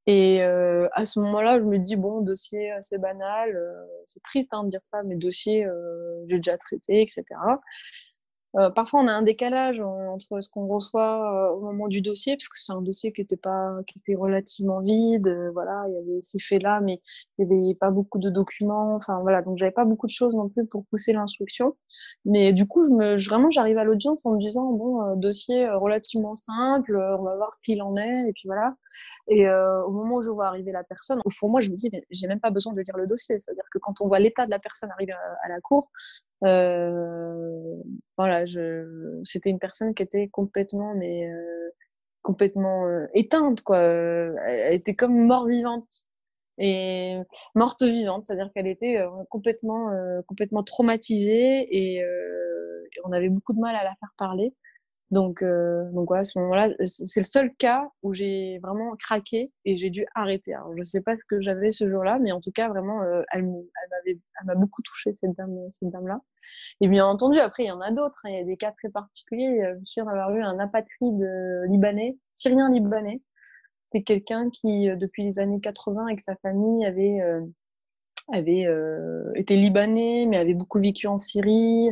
A: Et euh, à ce moment-là, je me dis, bon, dossier assez banal, euh, c'est triste hein, de dire ça, mais dossier, euh, j'ai déjà traité, etc. Euh, parfois, on a un décalage entre ce qu'on reçoit euh, au moment du dossier, parce que c'est un dossier qui était pas, qui était relativement vide. Euh, voilà, il y avait ces faits-là, mais il y avait pas beaucoup de documents. Enfin voilà, donc j'avais pas beaucoup de choses non plus pour pousser l'instruction. Mais du coup, je me, vraiment, j'arrive à l'audience en me disant bon, dossier relativement simple, on va voir ce qu'il en est, et puis voilà. Et au moment où je vois arriver la personne, au fond moi, je me dis, mais j'ai même pas besoin de lire le dossier. C'est-à-dire que quand on voit l'état de la personne arriver à, la cour, euh, voilà, je, c'était une personne qui était complètement, mais euh, complètement euh, éteinte, quoi. Elle était comme mort vivante et morte vivante, c'est-à-dire qu'elle était complètement, complètement traumatisée et, et, on avait beaucoup de mal à la faire parler. Donc, euh, donc voilà, à ce moment-là, c'est le seul cas où j'ai vraiment craqué et j'ai dû arrêter. Alors, je sais pas ce que j'avais ce jour-là, mais en tout cas, vraiment, euh, elle, m'a beaucoup touché cette dame, cette dame-là. Et bien entendu, après, il y en a d'autres. Hein. il y a des cas très particuliers. Je suis d'avoir eu un apatride euh, libanais, syrien libanais. C'est quelqu'un qui, euh, depuis les années 80, avec sa famille, avait euh, avait été libanais, mais avait beaucoup vécu en Syrie.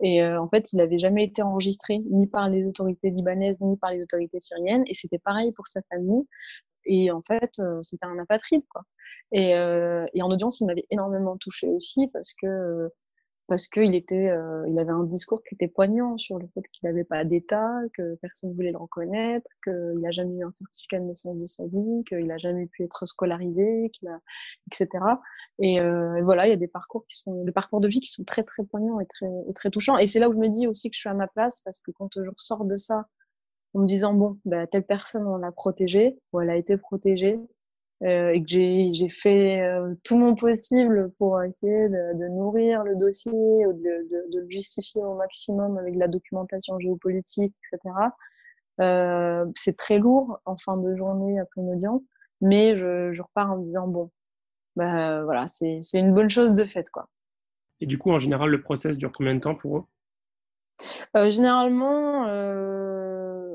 A: Et euh, en fait, il n'avait jamais été enregistré ni par les autorités libanaises ni par les autorités syriennes. Et c'était pareil pour sa famille. Et en fait, euh, c'était un apatride, quoi. Et, euh, et en audience, il m'avait énormément touché aussi parce que parce qu'il était, euh, il avait un discours qui était poignant sur le fait qu'il n'avait pas d'État, que personne ne voulait le reconnaître, qu'il n'a jamais eu un certificat de naissance de sa vie, qu'il n'a jamais pu être scolarisé, etc. Et, euh, voilà, il y a des parcours qui sont, des parcours de vie qui sont très très poignants et très, très touchants. Et c'est là où je me dis aussi que je suis à ma place parce que quand je ressors de ça, en me disant bon, bah, telle personne on l'a protégée ou elle a été protégée, euh, et que j'ai fait euh, tout mon possible pour essayer de, de nourrir le dossier, ou de, de, de, le justifier au maximum avec de la documentation géopolitique, etc. Euh, c'est très lourd en fin de journée après une audience, mais je, je repars en me disant bon, bah, voilà, c'est une bonne chose de fait. Quoi.
B: Et du coup, en général, le process dure combien de temps pour eux?
A: Généralement,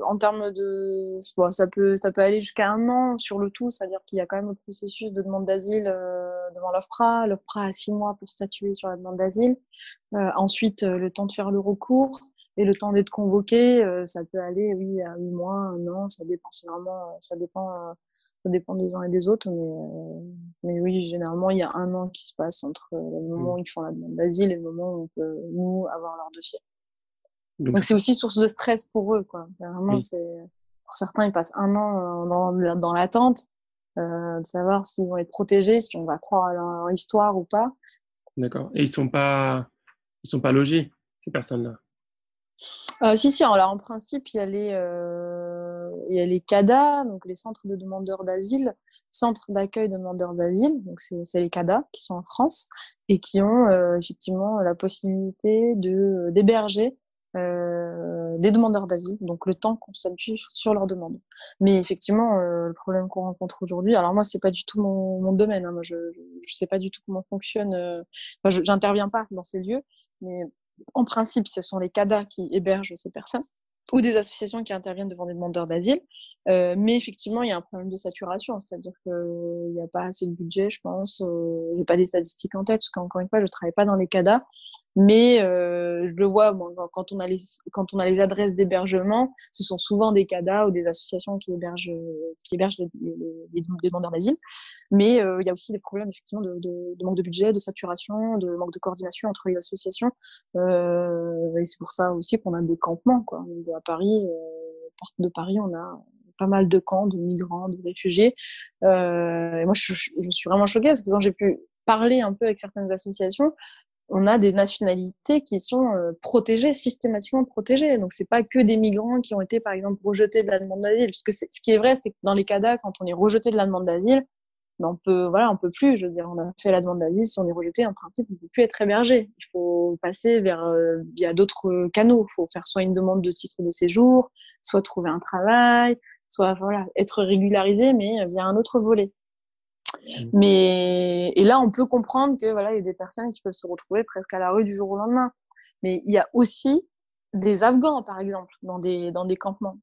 A: en termes de. Bon, ça, peut, ça peut aller jusqu'à un an sur le tout, c'est-à-dire qu'il y a quand même le processus de demande d'asile euh, devant l'OFPRA. L'OFPRA a six mois pour statuer sur la demande d'asile. Euh, ensuite, euh, le temps de faire le recours et le temps d'être convoqué, ça peut aller, oui, à huit mois, un an, ça dépend. Vraiment. Ça dépend ça dépend des uns et des autres, mais, mais oui, généralement, il y a un an qui se passe entre le moment mmh. où ils font la demande d'asile et le moment où on peut, nous, avoir leur dossier. Donc c'est aussi source de stress pour eux, quoi. Vraiment, c'est pour certains, ils passent un an euh, dans, dans l'attente euh, de savoir s'ils vont être protégés, si on va croire à leur histoire ou pas.
B: D'accord. Et ils sont pas, ils sont pas logés ces personnes-là?
A: Euh, si si, alors en principe, il y a les, euh, il y a les CADA, donc les centres de demandeurs d'asile, centres d'accueil de demandeurs d'asile, donc c'est les CADA qui sont en France et qui ont effectivement la possibilité de d'héberger euh, des demandeurs d'asile, donc le temps qu'on s'appuie sur leur demande. Mais effectivement, euh, le problème qu'on rencontre aujourd'hui, alors moi, c'est pas du tout mon, mon domaine. Hein, moi, je, je, sais pas du tout comment fonctionne. Euh, enfin, j'interviens pas dans ces lieux, mais en principe, ce sont les CADA qui hébergent ces personnes ou des associations qui interviennent devant des demandeurs d'asile. Euh, mais effectivement, il y a un problème de saturation, c'est-à-dire qu'il n'y a pas assez de budget, je pense. Euh, je n'ai pas des statistiques en tête, parce qu'encore une fois, je travaille pas dans les CADA. Mais euh, je le vois, bon, quand, on a les, quand on a les adresses d'hébergement, ce sont souvent des CADA ou des associations qui hébergent, qui hébergent les, les, les demandeurs d'asile. Mais euh, il y a aussi des problèmes effectivement de, de, de, manque de budget, de saturation, de manque de coordination entre les associations. Euh, et c'est pour ça aussi qu'on a des campements. Quoi. À Paris, euh, porte de Paris, on a pas mal de camps de migrants, de réfugiés. Euh, et moi, je, je, suis vraiment choquée parce que quand j'ai pu parler un peu avec certaines associations, on a des nationalités qui sont euh, protégées, systématiquement protégées. Donc, c'est pas que des migrants qui ont été, par exemple, rejetés de la demande d'asile. Parce que ce qui est vrai, c'est que dans les CADA, quand on est rejeté de la demande d'asile, ben on peut, voilà, on peut plus. Je veux dire, on a fait la demande d'asile, si on est rejeté, en principe, on peut plus être hébergé. Il faut passer vers euh, via d'autres canaux. Il faut faire soit une demande de titre de séjour, soit trouver un travail, soit voilà, être régularisé, mais via un autre volet. Mmh. Mais et là, on peut comprendre que voilà, il y a des personnes qui peuvent se retrouver presque à la rue du jour au lendemain. Mais il y a aussi des Afghans, par exemple, dans des dans des campements.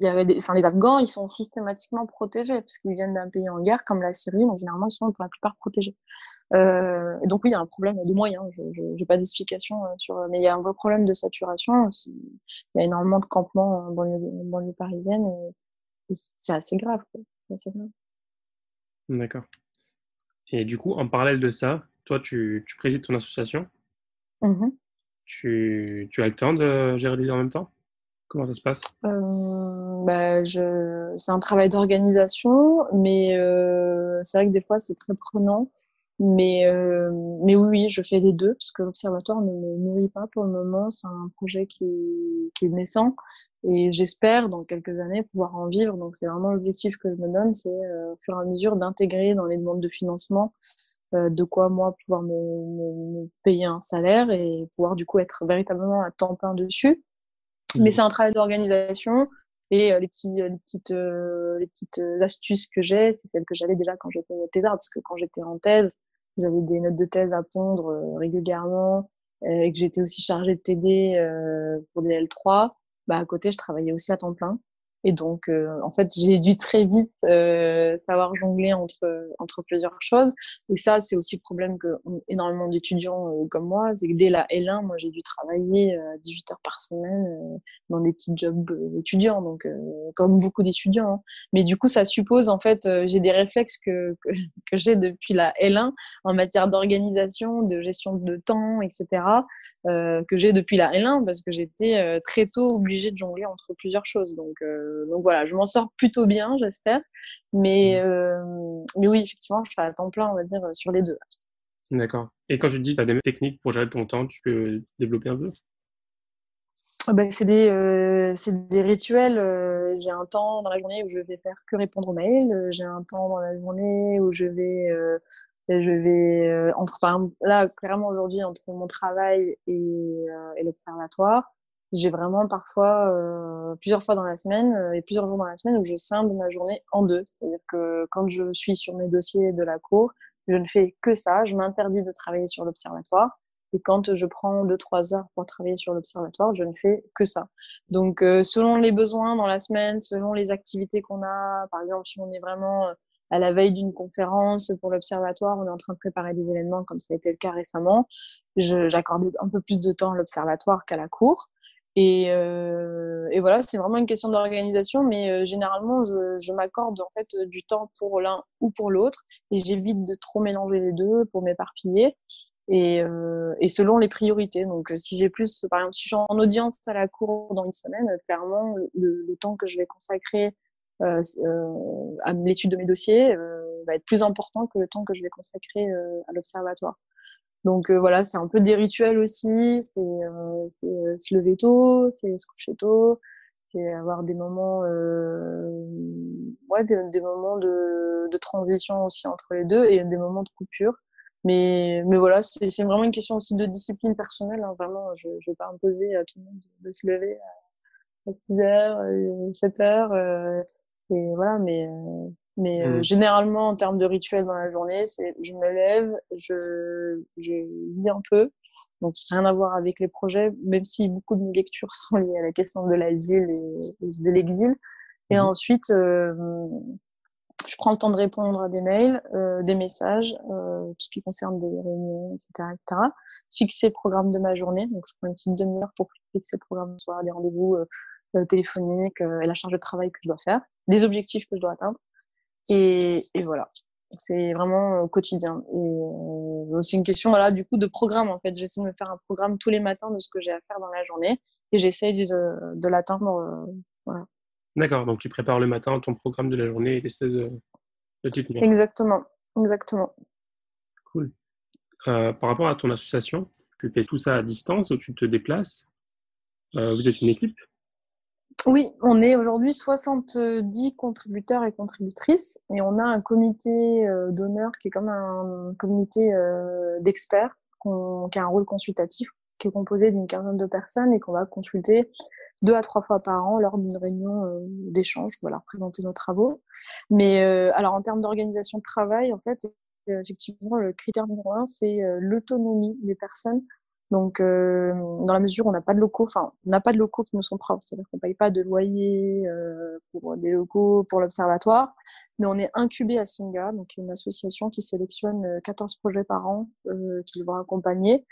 A: Il y avait des, enfin, les Afghans, ils sont systématiquement protégés parce qu'ils viennent d'un pays en guerre comme la Syrie, donc généralement ils sont pour la plupart protégés. Euh, donc oui, il y a un problème de moyens. Je n'ai pas d'explication euh, sur, mais il y a un vrai problème de saturation. Il y a énormément de campements dans les, dans les parisiennes et, et c'est assez grave. C'est assez grave.
B: D'accord. Et du coup, en parallèle de ça, toi, tu, tu présides ton association.
A: Mmh
B: tu, tu as le temps de gérer les deux en même temps? Comment ça se passe?
A: Euh, bah, je... C'est un travail d'organisation, mais euh, c'est vrai que des fois, c'est très prenant. Mais, euh, mais oui, je fais les deux, parce que l'Observatoire ne me nourrit pas pour le moment. C'est un projet qui, qui est naissant. Et j'espère, dans quelques années, pouvoir en vivre. Donc, c'est vraiment l'objectif que je me donne, c'est euh, au fur et à mesure d'intégrer dans les demandes de financement euh, de quoi, moi, pouvoir me, me, me, payer un salaire et pouvoir, du coup, être véritablement à temps plein dessus. Mais mmh. c'est un travail d'organisation. Et euh, les, petits, les, petites, euh, les petites astuces que j'ai, c'est celles que j'avais déjà quand j'étais thésard. Parce que quand j'étais en thèse, j'avais des notes de thèse à pondre euh, régulièrement et que j'étais aussi chargée de TD pour des L3 bah, à côté, je travaillais aussi à temps plein. Et donc, euh, en fait, j'ai dû très vite euh, savoir jongler entre, entre plusieurs choses. Et ça, c'est aussi le problème que énormément d'étudiants euh, comme moi, c'est que dès la L1, moi, j'ai dû travailler 18 heures par semaine dans des petits jobs d'étudiants, donc comme beaucoup d'étudiants. Hein. Mais du coup, ça suppose, en fait, j'ai des réflexes que, que, que j'ai depuis la L1 en matière d'organisation, de gestion de temps, etc., que j'ai depuis la L1 parce que j'étais très tôt obligée de jongler entre plusieurs choses. Donc, donc voilà, je m'en sors plutôt bien, j'espère. Mais, mmh. euh, mais oui, effectivement, je fais à temps plein, on va dire, sur les deux.
B: D'accord. Et quand tu dis que tu as des techniques pour gérer ton temps, tu peux développer un peu?
A: Ben, c'est des, euh, des rituels. Euh, j'ai un temps dans la journée où je vais faire que répondre aux mails. J'ai un temps dans la journée où je vais, euh, je vais entre, par exemple, là, clairement aujourd'hui, entre mon travail et, et l'observatoire, j'ai vraiment parfois euh, plusieurs fois dans la semaine euh, et plusieurs jours dans la semaine où je scinde ma journée en deux. C'est-à-dire que quand je suis sur mes dossiers de la cour, je ne fais que ça. Je m'interdis de travailler sur l'observatoire. Et quand je prends deux trois heures pour travailler sur l'observatoire, je ne fais que ça. Donc, euh, selon les besoins dans la semaine, selon les activités qu'on a, par exemple, si on est vraiment euh, à la veille d'une conférence pour l'observatoire, on est en train de préparer des événements comme ça a été le cas récemment, j'accorde un peu plus de temps à l'observatoire qu'à la cour. Et, euh, et voilà, c'est vraiment une question d'organisation, mais euh, généralement, je, je m'accorde en fait du temps pour l'un ou pour l'autre, et j'évite de trop mélanger les deux pour m'éparpiller, et, euh, et selon les priorités. Donc, si j'ai plus, par exemple, si je suis en audience à la cour dans une semaine, clairement, le, le temps que je vais consacrer euh, euh, à l'étude de mes dossiers va être plus important que le temps que je vais consacrer à l'observatoire. Donc euh, voilà, c'est un peu des rituels aussi. C'est euh, euh, se lever tôt, c'est se coucher tôt, c'est avoir des moments, ouais, des, moments de, de, transition aussi entre les deux et des moments de coupure. Mais, mais voilà, c'est vraiment une question aussi de discipline personnelle. Hein. Vraiment, je ne vais pas imposer à tout le monde de, se lever à, 6 heures, 7 heures. et voilà, mais mais euh, mmh. généralement, en termes de rituel dans la journée, c'est je me lève, je, je lis un peu. Donc, rien à voir avec les projets, même si beaucoup de mes lectures sont liées à la question de l'asile et, de l'exil. Et mmh. ensuite, euh, je prends le temps de répondre à des mails, euh, des messages, euh, tout ce qui concerne des réunions, etc., etc. Fixer le programme de ma journée. Donc, je prends une petite demi-heure pour fixer le programme, soit des rendez-vous euh, téléphoniques et la charge de travail que je dois faire, des objectifs que je dois atteindre. Et, et voilà. C'est vraiment quotidien. Et c'est une question voilà, du coup de programme en fait. J'essaie de me faire un programme tous les matins de ce que j'ai à faire dans la journée et j'essaye de, de l'atteindre. voilà.
B: D'accord, donc tu prépares le matin ton programme de la journée et tu essaies de, de t'y tenir.
A: Exactement, exactement.
B: Cool. Euh, par rapport à ton association, tu fais tout ça à distance ou tu te déplaces? Euh, Vous êtes une équipe?
A: Oui, on est aujourd'hui 70 contributeurs et contributrices et on a un comité euh, d'honneur qui est comme un comité euh, d'experts qui a un rôle consultatif qui est composé d'une quinzaine de personnes et qu'on va consulter deux à trois fois par an lors d'une réunion euh, d'échange, voilà, présenter nos travaux. Mais alors en termes d'organisation de travail, en fait, effectivement, le critère numéro un, c'est l'autonomie des personnes donc, euh, dans la mesure où on n'a pas de locaux, enfin, on n'a pas de locaux qui nous sont propres, c'est-à-dire qu'on ne paye pas de loyer euh, pour des locaux pour l'observatoire, mais on est incubé à Singa, donc une association qui sélectionne 14 euh, projets par an euh, qu'ils vont accompagner.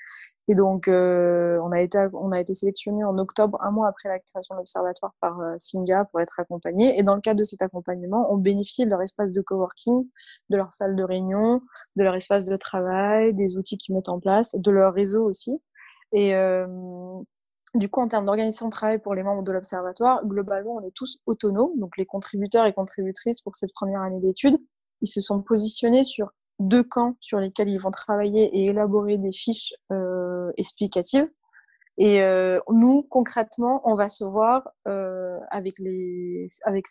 A: Et donc, euh, on, a été, on a été sélectionné en octobre, un mois après la création de l'observatoire par euh, Singa pour être accompagné. Et dans le cadre de cet accompagnement, on bénéficie de leur espace de coworking, de leur salle de réunion, de leur espace de travail, des outils qu'ils mettent en place, de leur réseau aussi. Et euh, du coup, en termes d'organisation de travail pour les membres de l'Observatoire, globalement, on est tous autonomes. Donc, les contributeurs et contributrices pour cette première année d'études, ils se sont positionnés sur deux camps sur lesquels ils vont travailler et élaborer des fiches euh, explicatives. Et euh, nous, concrètement, on va se voir euh, avec, les, avec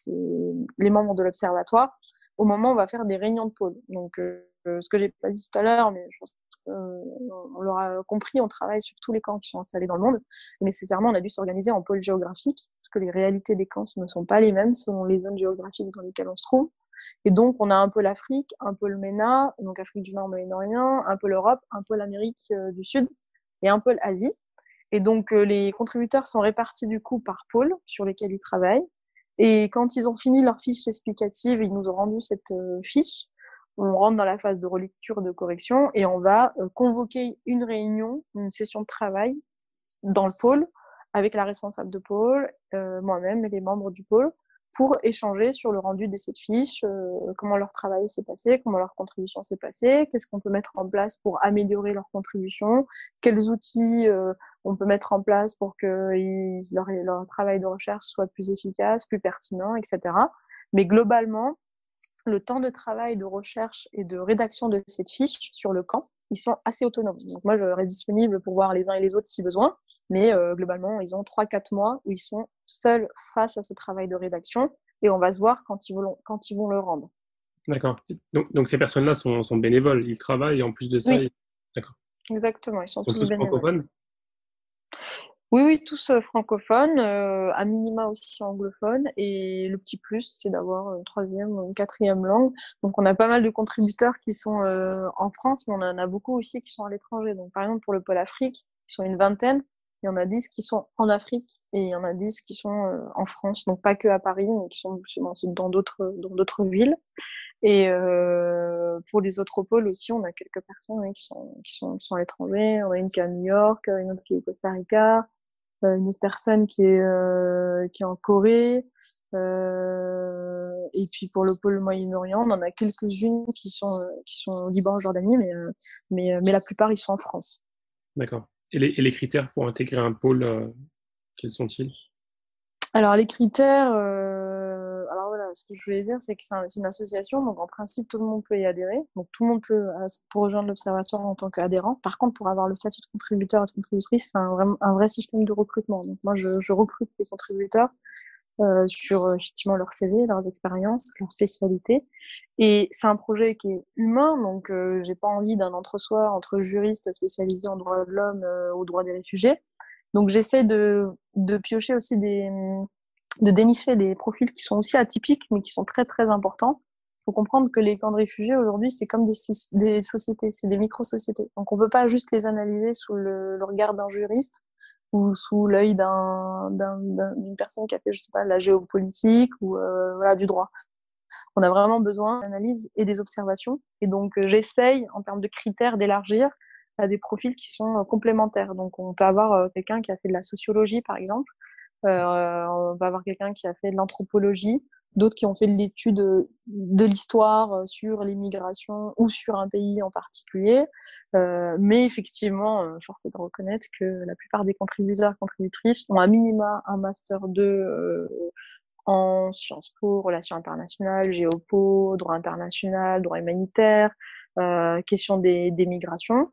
A: les membres de l'Observatoire au moment où on va faire des réunions de pôle. Donc, euh, ce que j'ai pas dit tout à l'heure, mais je pense on l'aura compris, on travaille sur tous les camps qui sont installés dans le monde. Et nécessairement, on a dû s'organiser en pôle géographique, parce que les réalités des camps ne sont pas les mêmes selon les zones géographiques dans lesquelles on se trouve. Et donc, on a un peu l'Afrique, un peu le MENA, donc Afrique du Nord, Moyen-Orient, un peu l'Europe, un peu l'Amérique euh, du Sud et un peu l'Asie. Et donc, euh, les contributeurs sont répartis du coup par pôle sur lesquels ils travaillent. Et quand ils ont fini leur fiche explicative, ils nous ont rendu cette fiche on rentre dans la phase de relecture, de correction et on va euh, convoquer une réunion, une session de travail dans le pôle avec la responsable de pôle, euh, moi-même et les membres du pôle pour échanger sur le rendu de cette fiche, euh, comment leur travail s'est passé, comment leur contribution s'est passée, qu'est-ce qu'on peut mettre en place pour améliorer leur contribution, quels outils on peut mettre en place pour que leur, leur travail de recherche soit plus efficace, plus pertinent, etc. Mais globalement, le temps de travail, de recherche et de rédaction de cette fiche sur le camp, ils sont assez autonomes. Donc moi, je reste disponible pour voir les uns et les autres si besoin, mais euh, globalement, ils ont 3-4 mois où ils sont seuls face à ce travail de rédaction et on va se voir quand ils vont, quand ils vont le rendre.
B: D'accord. Donc, donc, ces personnes-là sont, sont, bénévoles, ils travaillent et en plus de ça,
A: oui. D'accord. Exactement, ils sont, tous, tous bénévoles. Oui, oui, tous euh, francophones, euh, à minima aussi anglophones. Et le petit plus, c'est d'avoir une troisième ou une quatrième langue. Donc, on a pas mal de contributeurs qui sont euh, en France, mais on en a beaucoup aussi qui sont à l'étranger. Donc, par exemple, pour le pôle Afrique, ils sont une vingtaine. Il y en a dix qui sont en Afrique et il y en a dix qui sont en France. Donc, pas que à Paris, mais qui sont dans d'autres dans d'autres villes. Et euh, pour les autres pôles aussi, on a quelques personnes qui, sont, qui, sont, qui sont à l'étranger. On a une qui est à New York, une autre qui est au Costa Rica, euh, une autre personne qui est, euh, qui est en Corée. Euh, et puis pour le pôle Moyen-Orient, on en a quelques-unes qui sont, qui sont au Liban, en Jordanie, mais, mais, mais la plupart, ils sont en France.
B: D'accord. Et les, et les critères pour intégrer un pôle, quels sont-ils?
A: Alors les critères, ce que je voulais dire, c'est que c'est une association, donc en principe, tout le monde peut y adhérer. Donc tout le monde peut euh, pour rejoindre l'Observatoire en tant qu'adhérent. Par contre, pour avoir le statut de contributeur et de contributrice, c'est un, vrai système de recrutement. Donc moi, je, recrute les contributeurs euh, sur effectivement leur CV, leurs expériences, leurs spécialités. Et c'est un projet qui est humain, donc euh, j'ai pas envie d'un entre-soi entre juristes spécialisés en droit de l'homme euh, ou droit des réfugiés. Donc j'essaie de, de piocher aussi des, de dénicher des profils qui sont aussi atypiques, mais qui sont très très importants. Il faut comprendre que les camps de réfugiés aujourd'hui, c'est comme des, sociétés, c'est des micro-sociétés. Donc on peut pas juste les analyser sous le, regard d'un juriste ou sous l'œil d'une personne qui a fait, je sais pas, la géopolitique ou euh, voilà, du droit. On a vraiment besoin d'analyse et des observations. Et donc, euh, j'essaye, en termes de critères, d'élargir à des profils qui sont euh, complémentaires. Donc, on peut avoir quelqu'un qui a fait de la sociologie, par exemple. Euh, on va avoir quelqu'un qui a fait de l'anthropologie, d'autres qui ont fait de l'étude de l'histoire sur l'immigration ou sur un pays en particulier. Euh, mais effectivement, euh, force est de reconnaître que la plupart des contributeurs contributrices ont à minima un master 2 euh, en Sciences Po, relations internationales, géopo, droit international, droit humanitaire, euh, question des, des migrations.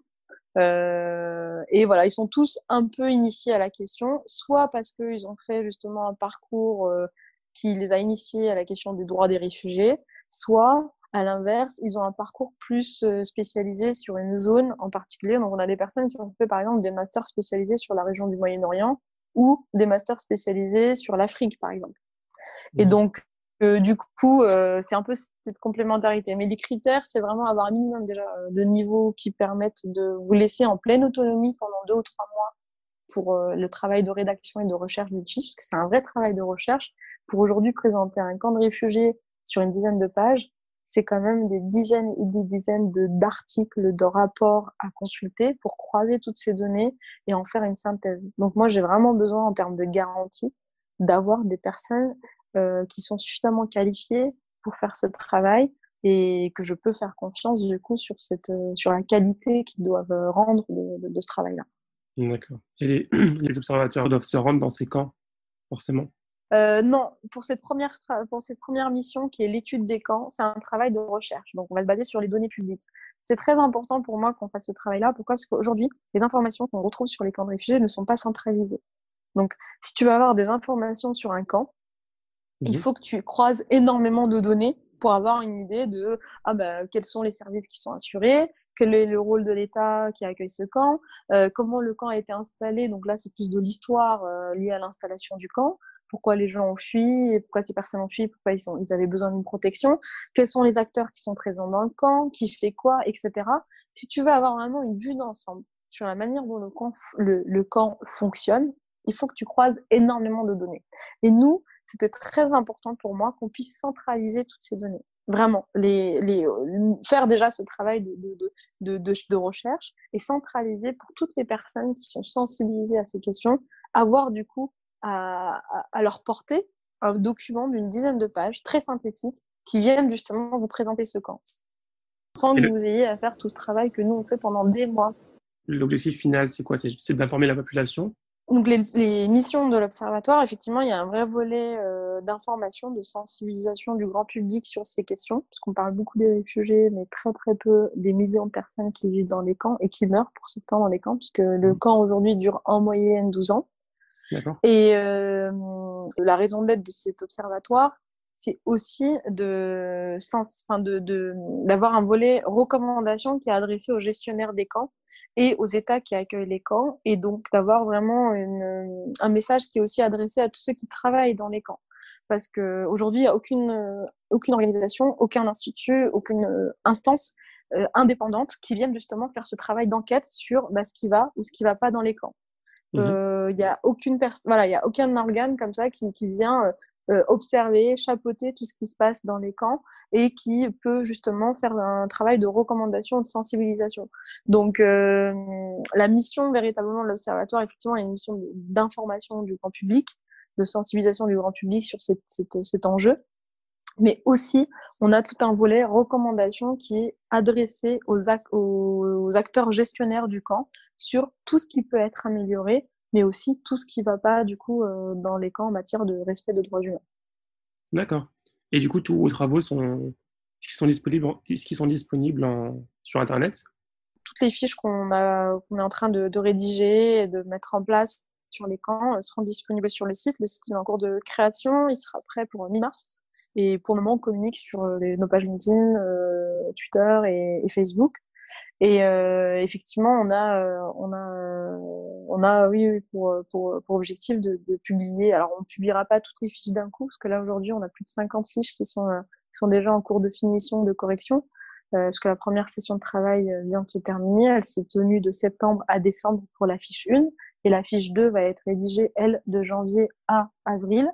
A: Euh, et voilà, ils sont tous un peu initiés à la question, soit parce qu'ils ont fait justement un parcours euh, qui les a initiés à la question du droit des réfugiés, soit à l'inverse, ils ont un parcours plus euh, spécialisé sur une zone en particulier. Donc, on a des personnes qui ont fait, par exemple, des masters spécialisés sur la région du Moyen-Orient ou des masters spécialisés sur l'Afrique, par exemple. Et mmh. donc, euh, du coup, euh, c'est un peu cette complémentarité. Mais les critères, c'est vraiment avoir un minimum déjà de niveaux qui permettent de vous laisser en pleine autonomie pendant deux ou trois mois pour le travail de rédaction et de recherche du titre, c'est un vrai travail de recherche pour aujourd'hui présenter un camp de réfugiés sur une dizaine de pages, c'est quand même des dizaines et des dizaines d'articles, de, rapports à consulter pour croiser toutes ces données et en faire une synthèse. Donc moi, j'ai vraiment besoin en termes de garantie d'avoir des personnes euh, qui sont suffisamment qualifiées pour faire ce travail et que je peux faire confiance du coup sur, cette, sur la qualité qu'ils doivent rendre de, de, ce travail-là.
B: D'accord. Et les, les observateurs doivent se rendre dans ces camps, forcément?
A: Euh, non, pour cette, première pour cette première mission qui est l'étude des camps, c'est un travail de recherche. Donc, on va se baser sur les données publiques. C'est très important pour moi qu'on fasse ce travail-là. Pourquoi? Parce qu'aujourd'hui, les informations qu'on retrouve sur les camps de réfugiés ne sont pas centralisées. Donc, si tu veux avoir des informations sur un camp, il mhm. faut que tu croises énormément de données pour avoir une idée de ah ben, quels sont les services qui sont assurés, quel est le rôle de l'État qui accueille ce camp, euh, comment le camp a été installé. Donc là, c'est plus de l'histoire euh, liée à l'installation du camp pourquoi les gens ont fui, pourquoi ces personnes ont fui, pourquoi ils, sont, ils avaient besoin d'une protection, quels sont les acteurs qui sont présents dans le camp, qui fait quoi, etc. Si tu veux avoir vraiment une vue d'ensemble sur la manière dont le camp, le, le camp fonctionne, il faut que tu croises énormément de données. Et nous, c'était très important pour moi qu'on puisse centraliser toutes ces données. Vraiment, les, les, faire déjà ce travail de, de, de, de, de recherche et centraliser pour toutes les personnes qui sont sensibilisées à ces questions, avoir du coup à, à, leur porter un document d'une dizaine de pages très synthétique qui viennent justement vous présenter ce camp sans que vous ayez à faire tout ce travail que nous on fait pendant des mois.
B: L'objectif final, c'est quoi? C'est d'informer la population?
A: Donc les, les, missions de l'Observatoire, effectivement, il y a un vrai volet euh, d'information, de sensibilisation du grand public sur ces questions, puisqu'on parle beaucoup des réfugiés, mais très très peu des millions de personnes qui vivent dans les camps et qui meurent pour ce temps dans les camps, puisque le mmh. camp aujourd'hui dure en moyenne 12 ans. Et euh, la raison d'être de cet observatoire, c'est aussi de, enfin de, d'avoir un volet recommandation qui est adressé aux gestionnaires des camps et aux États qui accueillent les camps, et donc d'avoir vraiment une, un message qui est aussi adressé à tous ceux qui travaillent dans les camps. Parce qu'aujourd'hui, il n'y a aucune, aucune organisation, aucun institut, aucune instance euh, indépendante qui vienne justement faire ce travail d'enquête sur bah, ce qui va ou ce qui ne va pas dans les camps. Il mmh n'y euh, a aucune personne, voilà, il a aucun organe comme ça qui, qui vient euh, euh, observer, chapeauter tout ce qui se passe dans les camps et qui peut justement faire un travail de recommandation, de sensibilisation. Donc, euh, la mission véritablement de l'observatoire, effectivement, est une mission d'information du grand public, de sensibilisation du grand public sur cet, enjeu. Mais aussi, on a tout un volet recommandation qui est adressé aux acteurs gestionnaires du camp sur tout ce qui peut être amélioré, mais aussi tout ce qui ne va pas du coup euh, dans les camps en matière de respect des droits humains.
B: D'accord. Et du coup, tous vos travaux sont, qui sont disponibles, qui sont disponibles sur Internet?
A: Toutes les fiches qu'on est en train de, rédiger et de mettre en place sur les camps seront disponibles sur le site. Le site est en cours de création, il sera prêt pour mi-mars. Et pour le moment, on communique sur nos pages LinkedIn, Twitter et, et, Facebook. Et effectivement, on a, on a, on a, oui, pour, objectif de, publier. Alors, on ne publiera pas toutes les fiches d'un coup, parce que là aujourd'hui, on a plus de 50 fiches qui sont, qui sont déjà en cours de finition, de correction. Euh, parce que la première session de travail euh, vient de se terminer. Elle s'est tenue de septembre à décembre pour la fiche 1 et la fiche 2 va être rédigée, elle, de janvier à avril.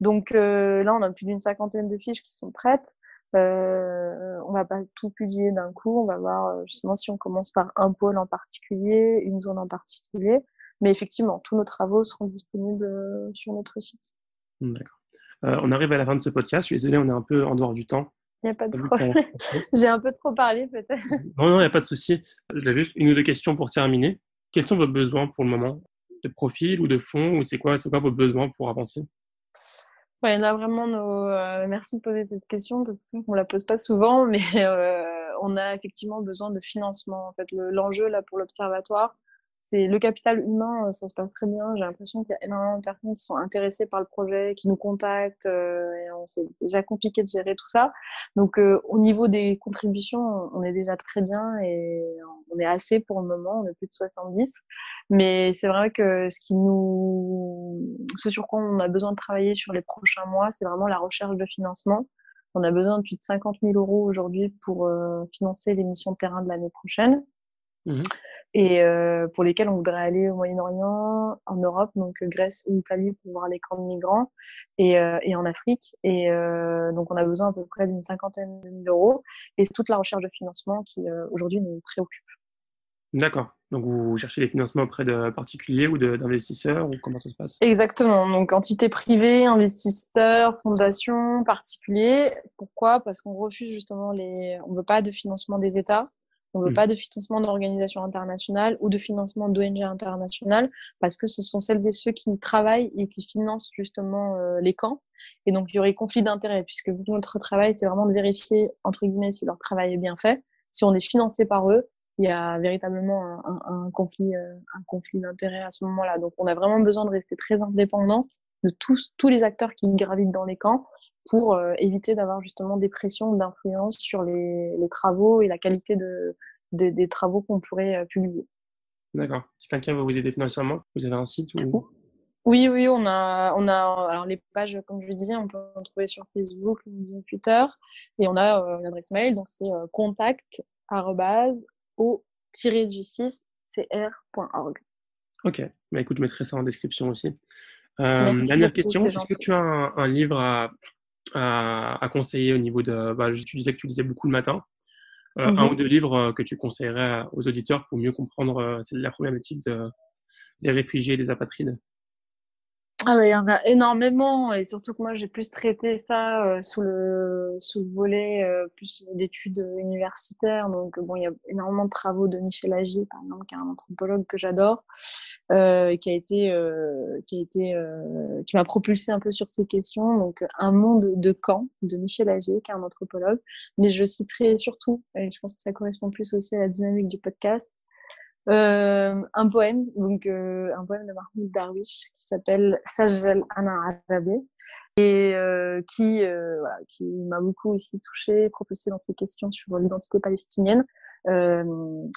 A: Donc euh, là, on a plus d'une cinquantaine de fiches qui sont prêtes. Euh, on va pas tout publier d'un coup. On va voir justement si on commence par un pôle en particulier, une zone en particulier. Mais effectivement, tous nos travaux seront disponibles sur notre site.
B: D'accord. Euh, on arrive à la fin de ce podcast. Je suis désolé, on est un peu en dehors du temps.
A: Il n'y a pas de problème. J'ai un peu trop parlé peut-être.
B: Non, non, il n'y a pas de souci. J'avais juste une ou deux questions pour terminer. Quels sont vos besoins pour le moment? De profil ou de fond? Ou c'est quoi, quoi vos besoins pour avancer?
A: Ouais, a vraiment nos... Euh, merci de poser cette question parce qu'on ne la pose pas souvent, mais euh, on a effectivement besoin de financement. En fait, l'enjeu là pour l'observatoire, c'est le capital humain, euh, ça se passe très bien. J'ai l'impression qu'il y a énormément de personnes qui sont intéressées par le projet, qui nous contactent, euh, et c'est déjà compliqué de gérer tout ça. Donc, euh, au niveau des contributions, on est déjà très bien et on est assez pour le moment. On est plus de 70. Mais c'est vrai que ce qui nous, ce sur quoi on a besoin de travailler sur les prochains mois, c'est vraiment la recherche de financement. On a besoin de plus de 50 000 euros aujourd'hui pour financer les missions de terrain de l'année prochaine. Mmh et euh, pour lesquels on voudrait aller au Moyen-Orient, en Europe, donc Grèce ou Italie pour voir les camps de migrants, et, euh, et en Afrique. Et euh, donc on a besoin à peu près d'une cinquantaine de mille euros. Et c'est toute la recherche de financement qui euh, aujourd'hui nous préoccupe.
B: D'accord. Donc vous cherchez les financements auprès de particuliers ou d'investisseurs ou comment ça se passe?
A: Exactement. Donc entité privée, investisseurs, fondations, particuliers. Pourquoi? Parce qu'on refuse justement les. On ne veut pas de financement des États. On ne veut mm. pas de financement d'organisations internationales ou de financement d'ONG internationales parce que ce sont celles et ceux qui travaillent et qui financent justement euh, les camps. Et donc, il y aurait conflit d'intérêts puisque notre travail, c'est vraiment de vérifier, entre guillemets, si leur travail est bien fait. Si on est financé par eux, il y a véritablement un, conflit, euh, un conflit d'intérêts à ce moment-là. Donc, on a vraiment besoin de rester très indépendant de tous, tous les acteurs qui gravitent dans les camps pour euh, éviter d'avoir justement des pressions d'influence sur les, les, travaux et la qualité de, des travaux qu'on pourrait euh, publier.
B: D'accord. Si quelqu'un veut vous aider financièrement, vous avez un site ou...
A: Oui, oui, on a, on a alors les pages, comme je le disais, on peut en trouver sur Facebook, LinkedIn, Twitter, et on a euh, une adresse mail, donc c'est contact au du 6 cr.org.
B: Ok, bah, écoute, je mettrai ça en description aussi. dernière question, est-ce que tu as un livre à, à, conseiller au niveau de. Bah, tu disais que tu lisais beaucoup le matin. Euh, un mhm. ou deux livres euh, que tu conseillerais aux auditeurs pour mieux comprendre euh, la problématique de, des réfugiés et des apatrides
A: ah il y en a énormément et surtout que moi j'ai plus traité ça euh, sous le sous le volet euh, plus d'études universitaires. Donc bon, il y a énormément de travaux de Michel Agier, par exemple, qui est un anthropologue que j'adore, euh, qui a été qui a été qui m'a propulsé un peu sur ces questions. Donc un monde de camp de Michel Agier, qui est un anthropologue. Mais je citerai surtout, et je pense que ça correspond plus aussi à la dynamique du podcast, euh, un poème, donc euh, un poème de Mahmoud Darwish qui s'appelle Sajel Ana Arabe et euh, qui, euh, voilà, qui m'a beaucoup aussi touchée, propulsée dans ses questions sur l'identité palestinienne euh,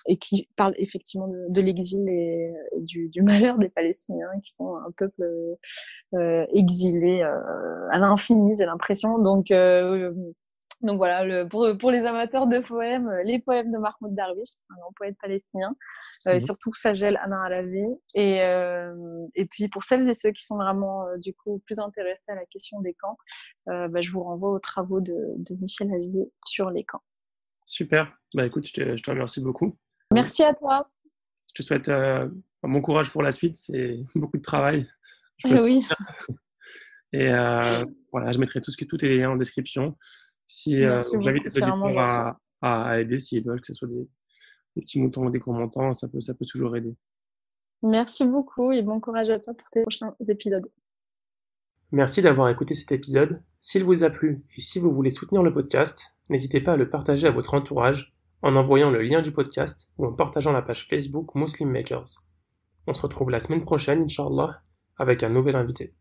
A: et qui parle effectivement de, l'exil et du, du, malheur des Palestiniens qui sont un peuple exilé à l'infini, j'ai l'impression. Donc donc voilà, le, pour, pour, les amateurs de poèmes, euh, les poèmes de Mahmoud Darwish, un grand poète palestinien, euh, surtout Sagel Anna Alavi. Et, euh, et puis pour celles et ceux qui sont vraiment euh, du coup plus intéressés à la question des camps, euh, bah, je vous renvoie aux travaux de, de Michel Avier sur les camps.
B: Super. Bah écoute, je te, je te remercie beaucoup.
A: Merci à toi.
B: Je te souhaite bon courage pour la suite. C'est beaucoup de travail.
A: oui.
B: Et voilà, je mettrai tout ce que tout est en description. Si, euh, j'invite les auditeurs à, à, aider s'ils veulent, que ce soit des, petits moutons ou des gros montants, ça peut, ça peut toujours aider.
A: Merci beaucoup et bon courage à toi pour tes prochains épisodes.
B: Merci d'avoir écouté cet épisode. S'il vous a plu et si vous voulez soutenir le podcast, n'hésitez pas à le partager à votre entourage en envoyant le lien du podcast ou en partageant la page Facebook Muslim Makers. On se retrouve la semaine prochaine, Inch'Allah, avec un nouvel invité.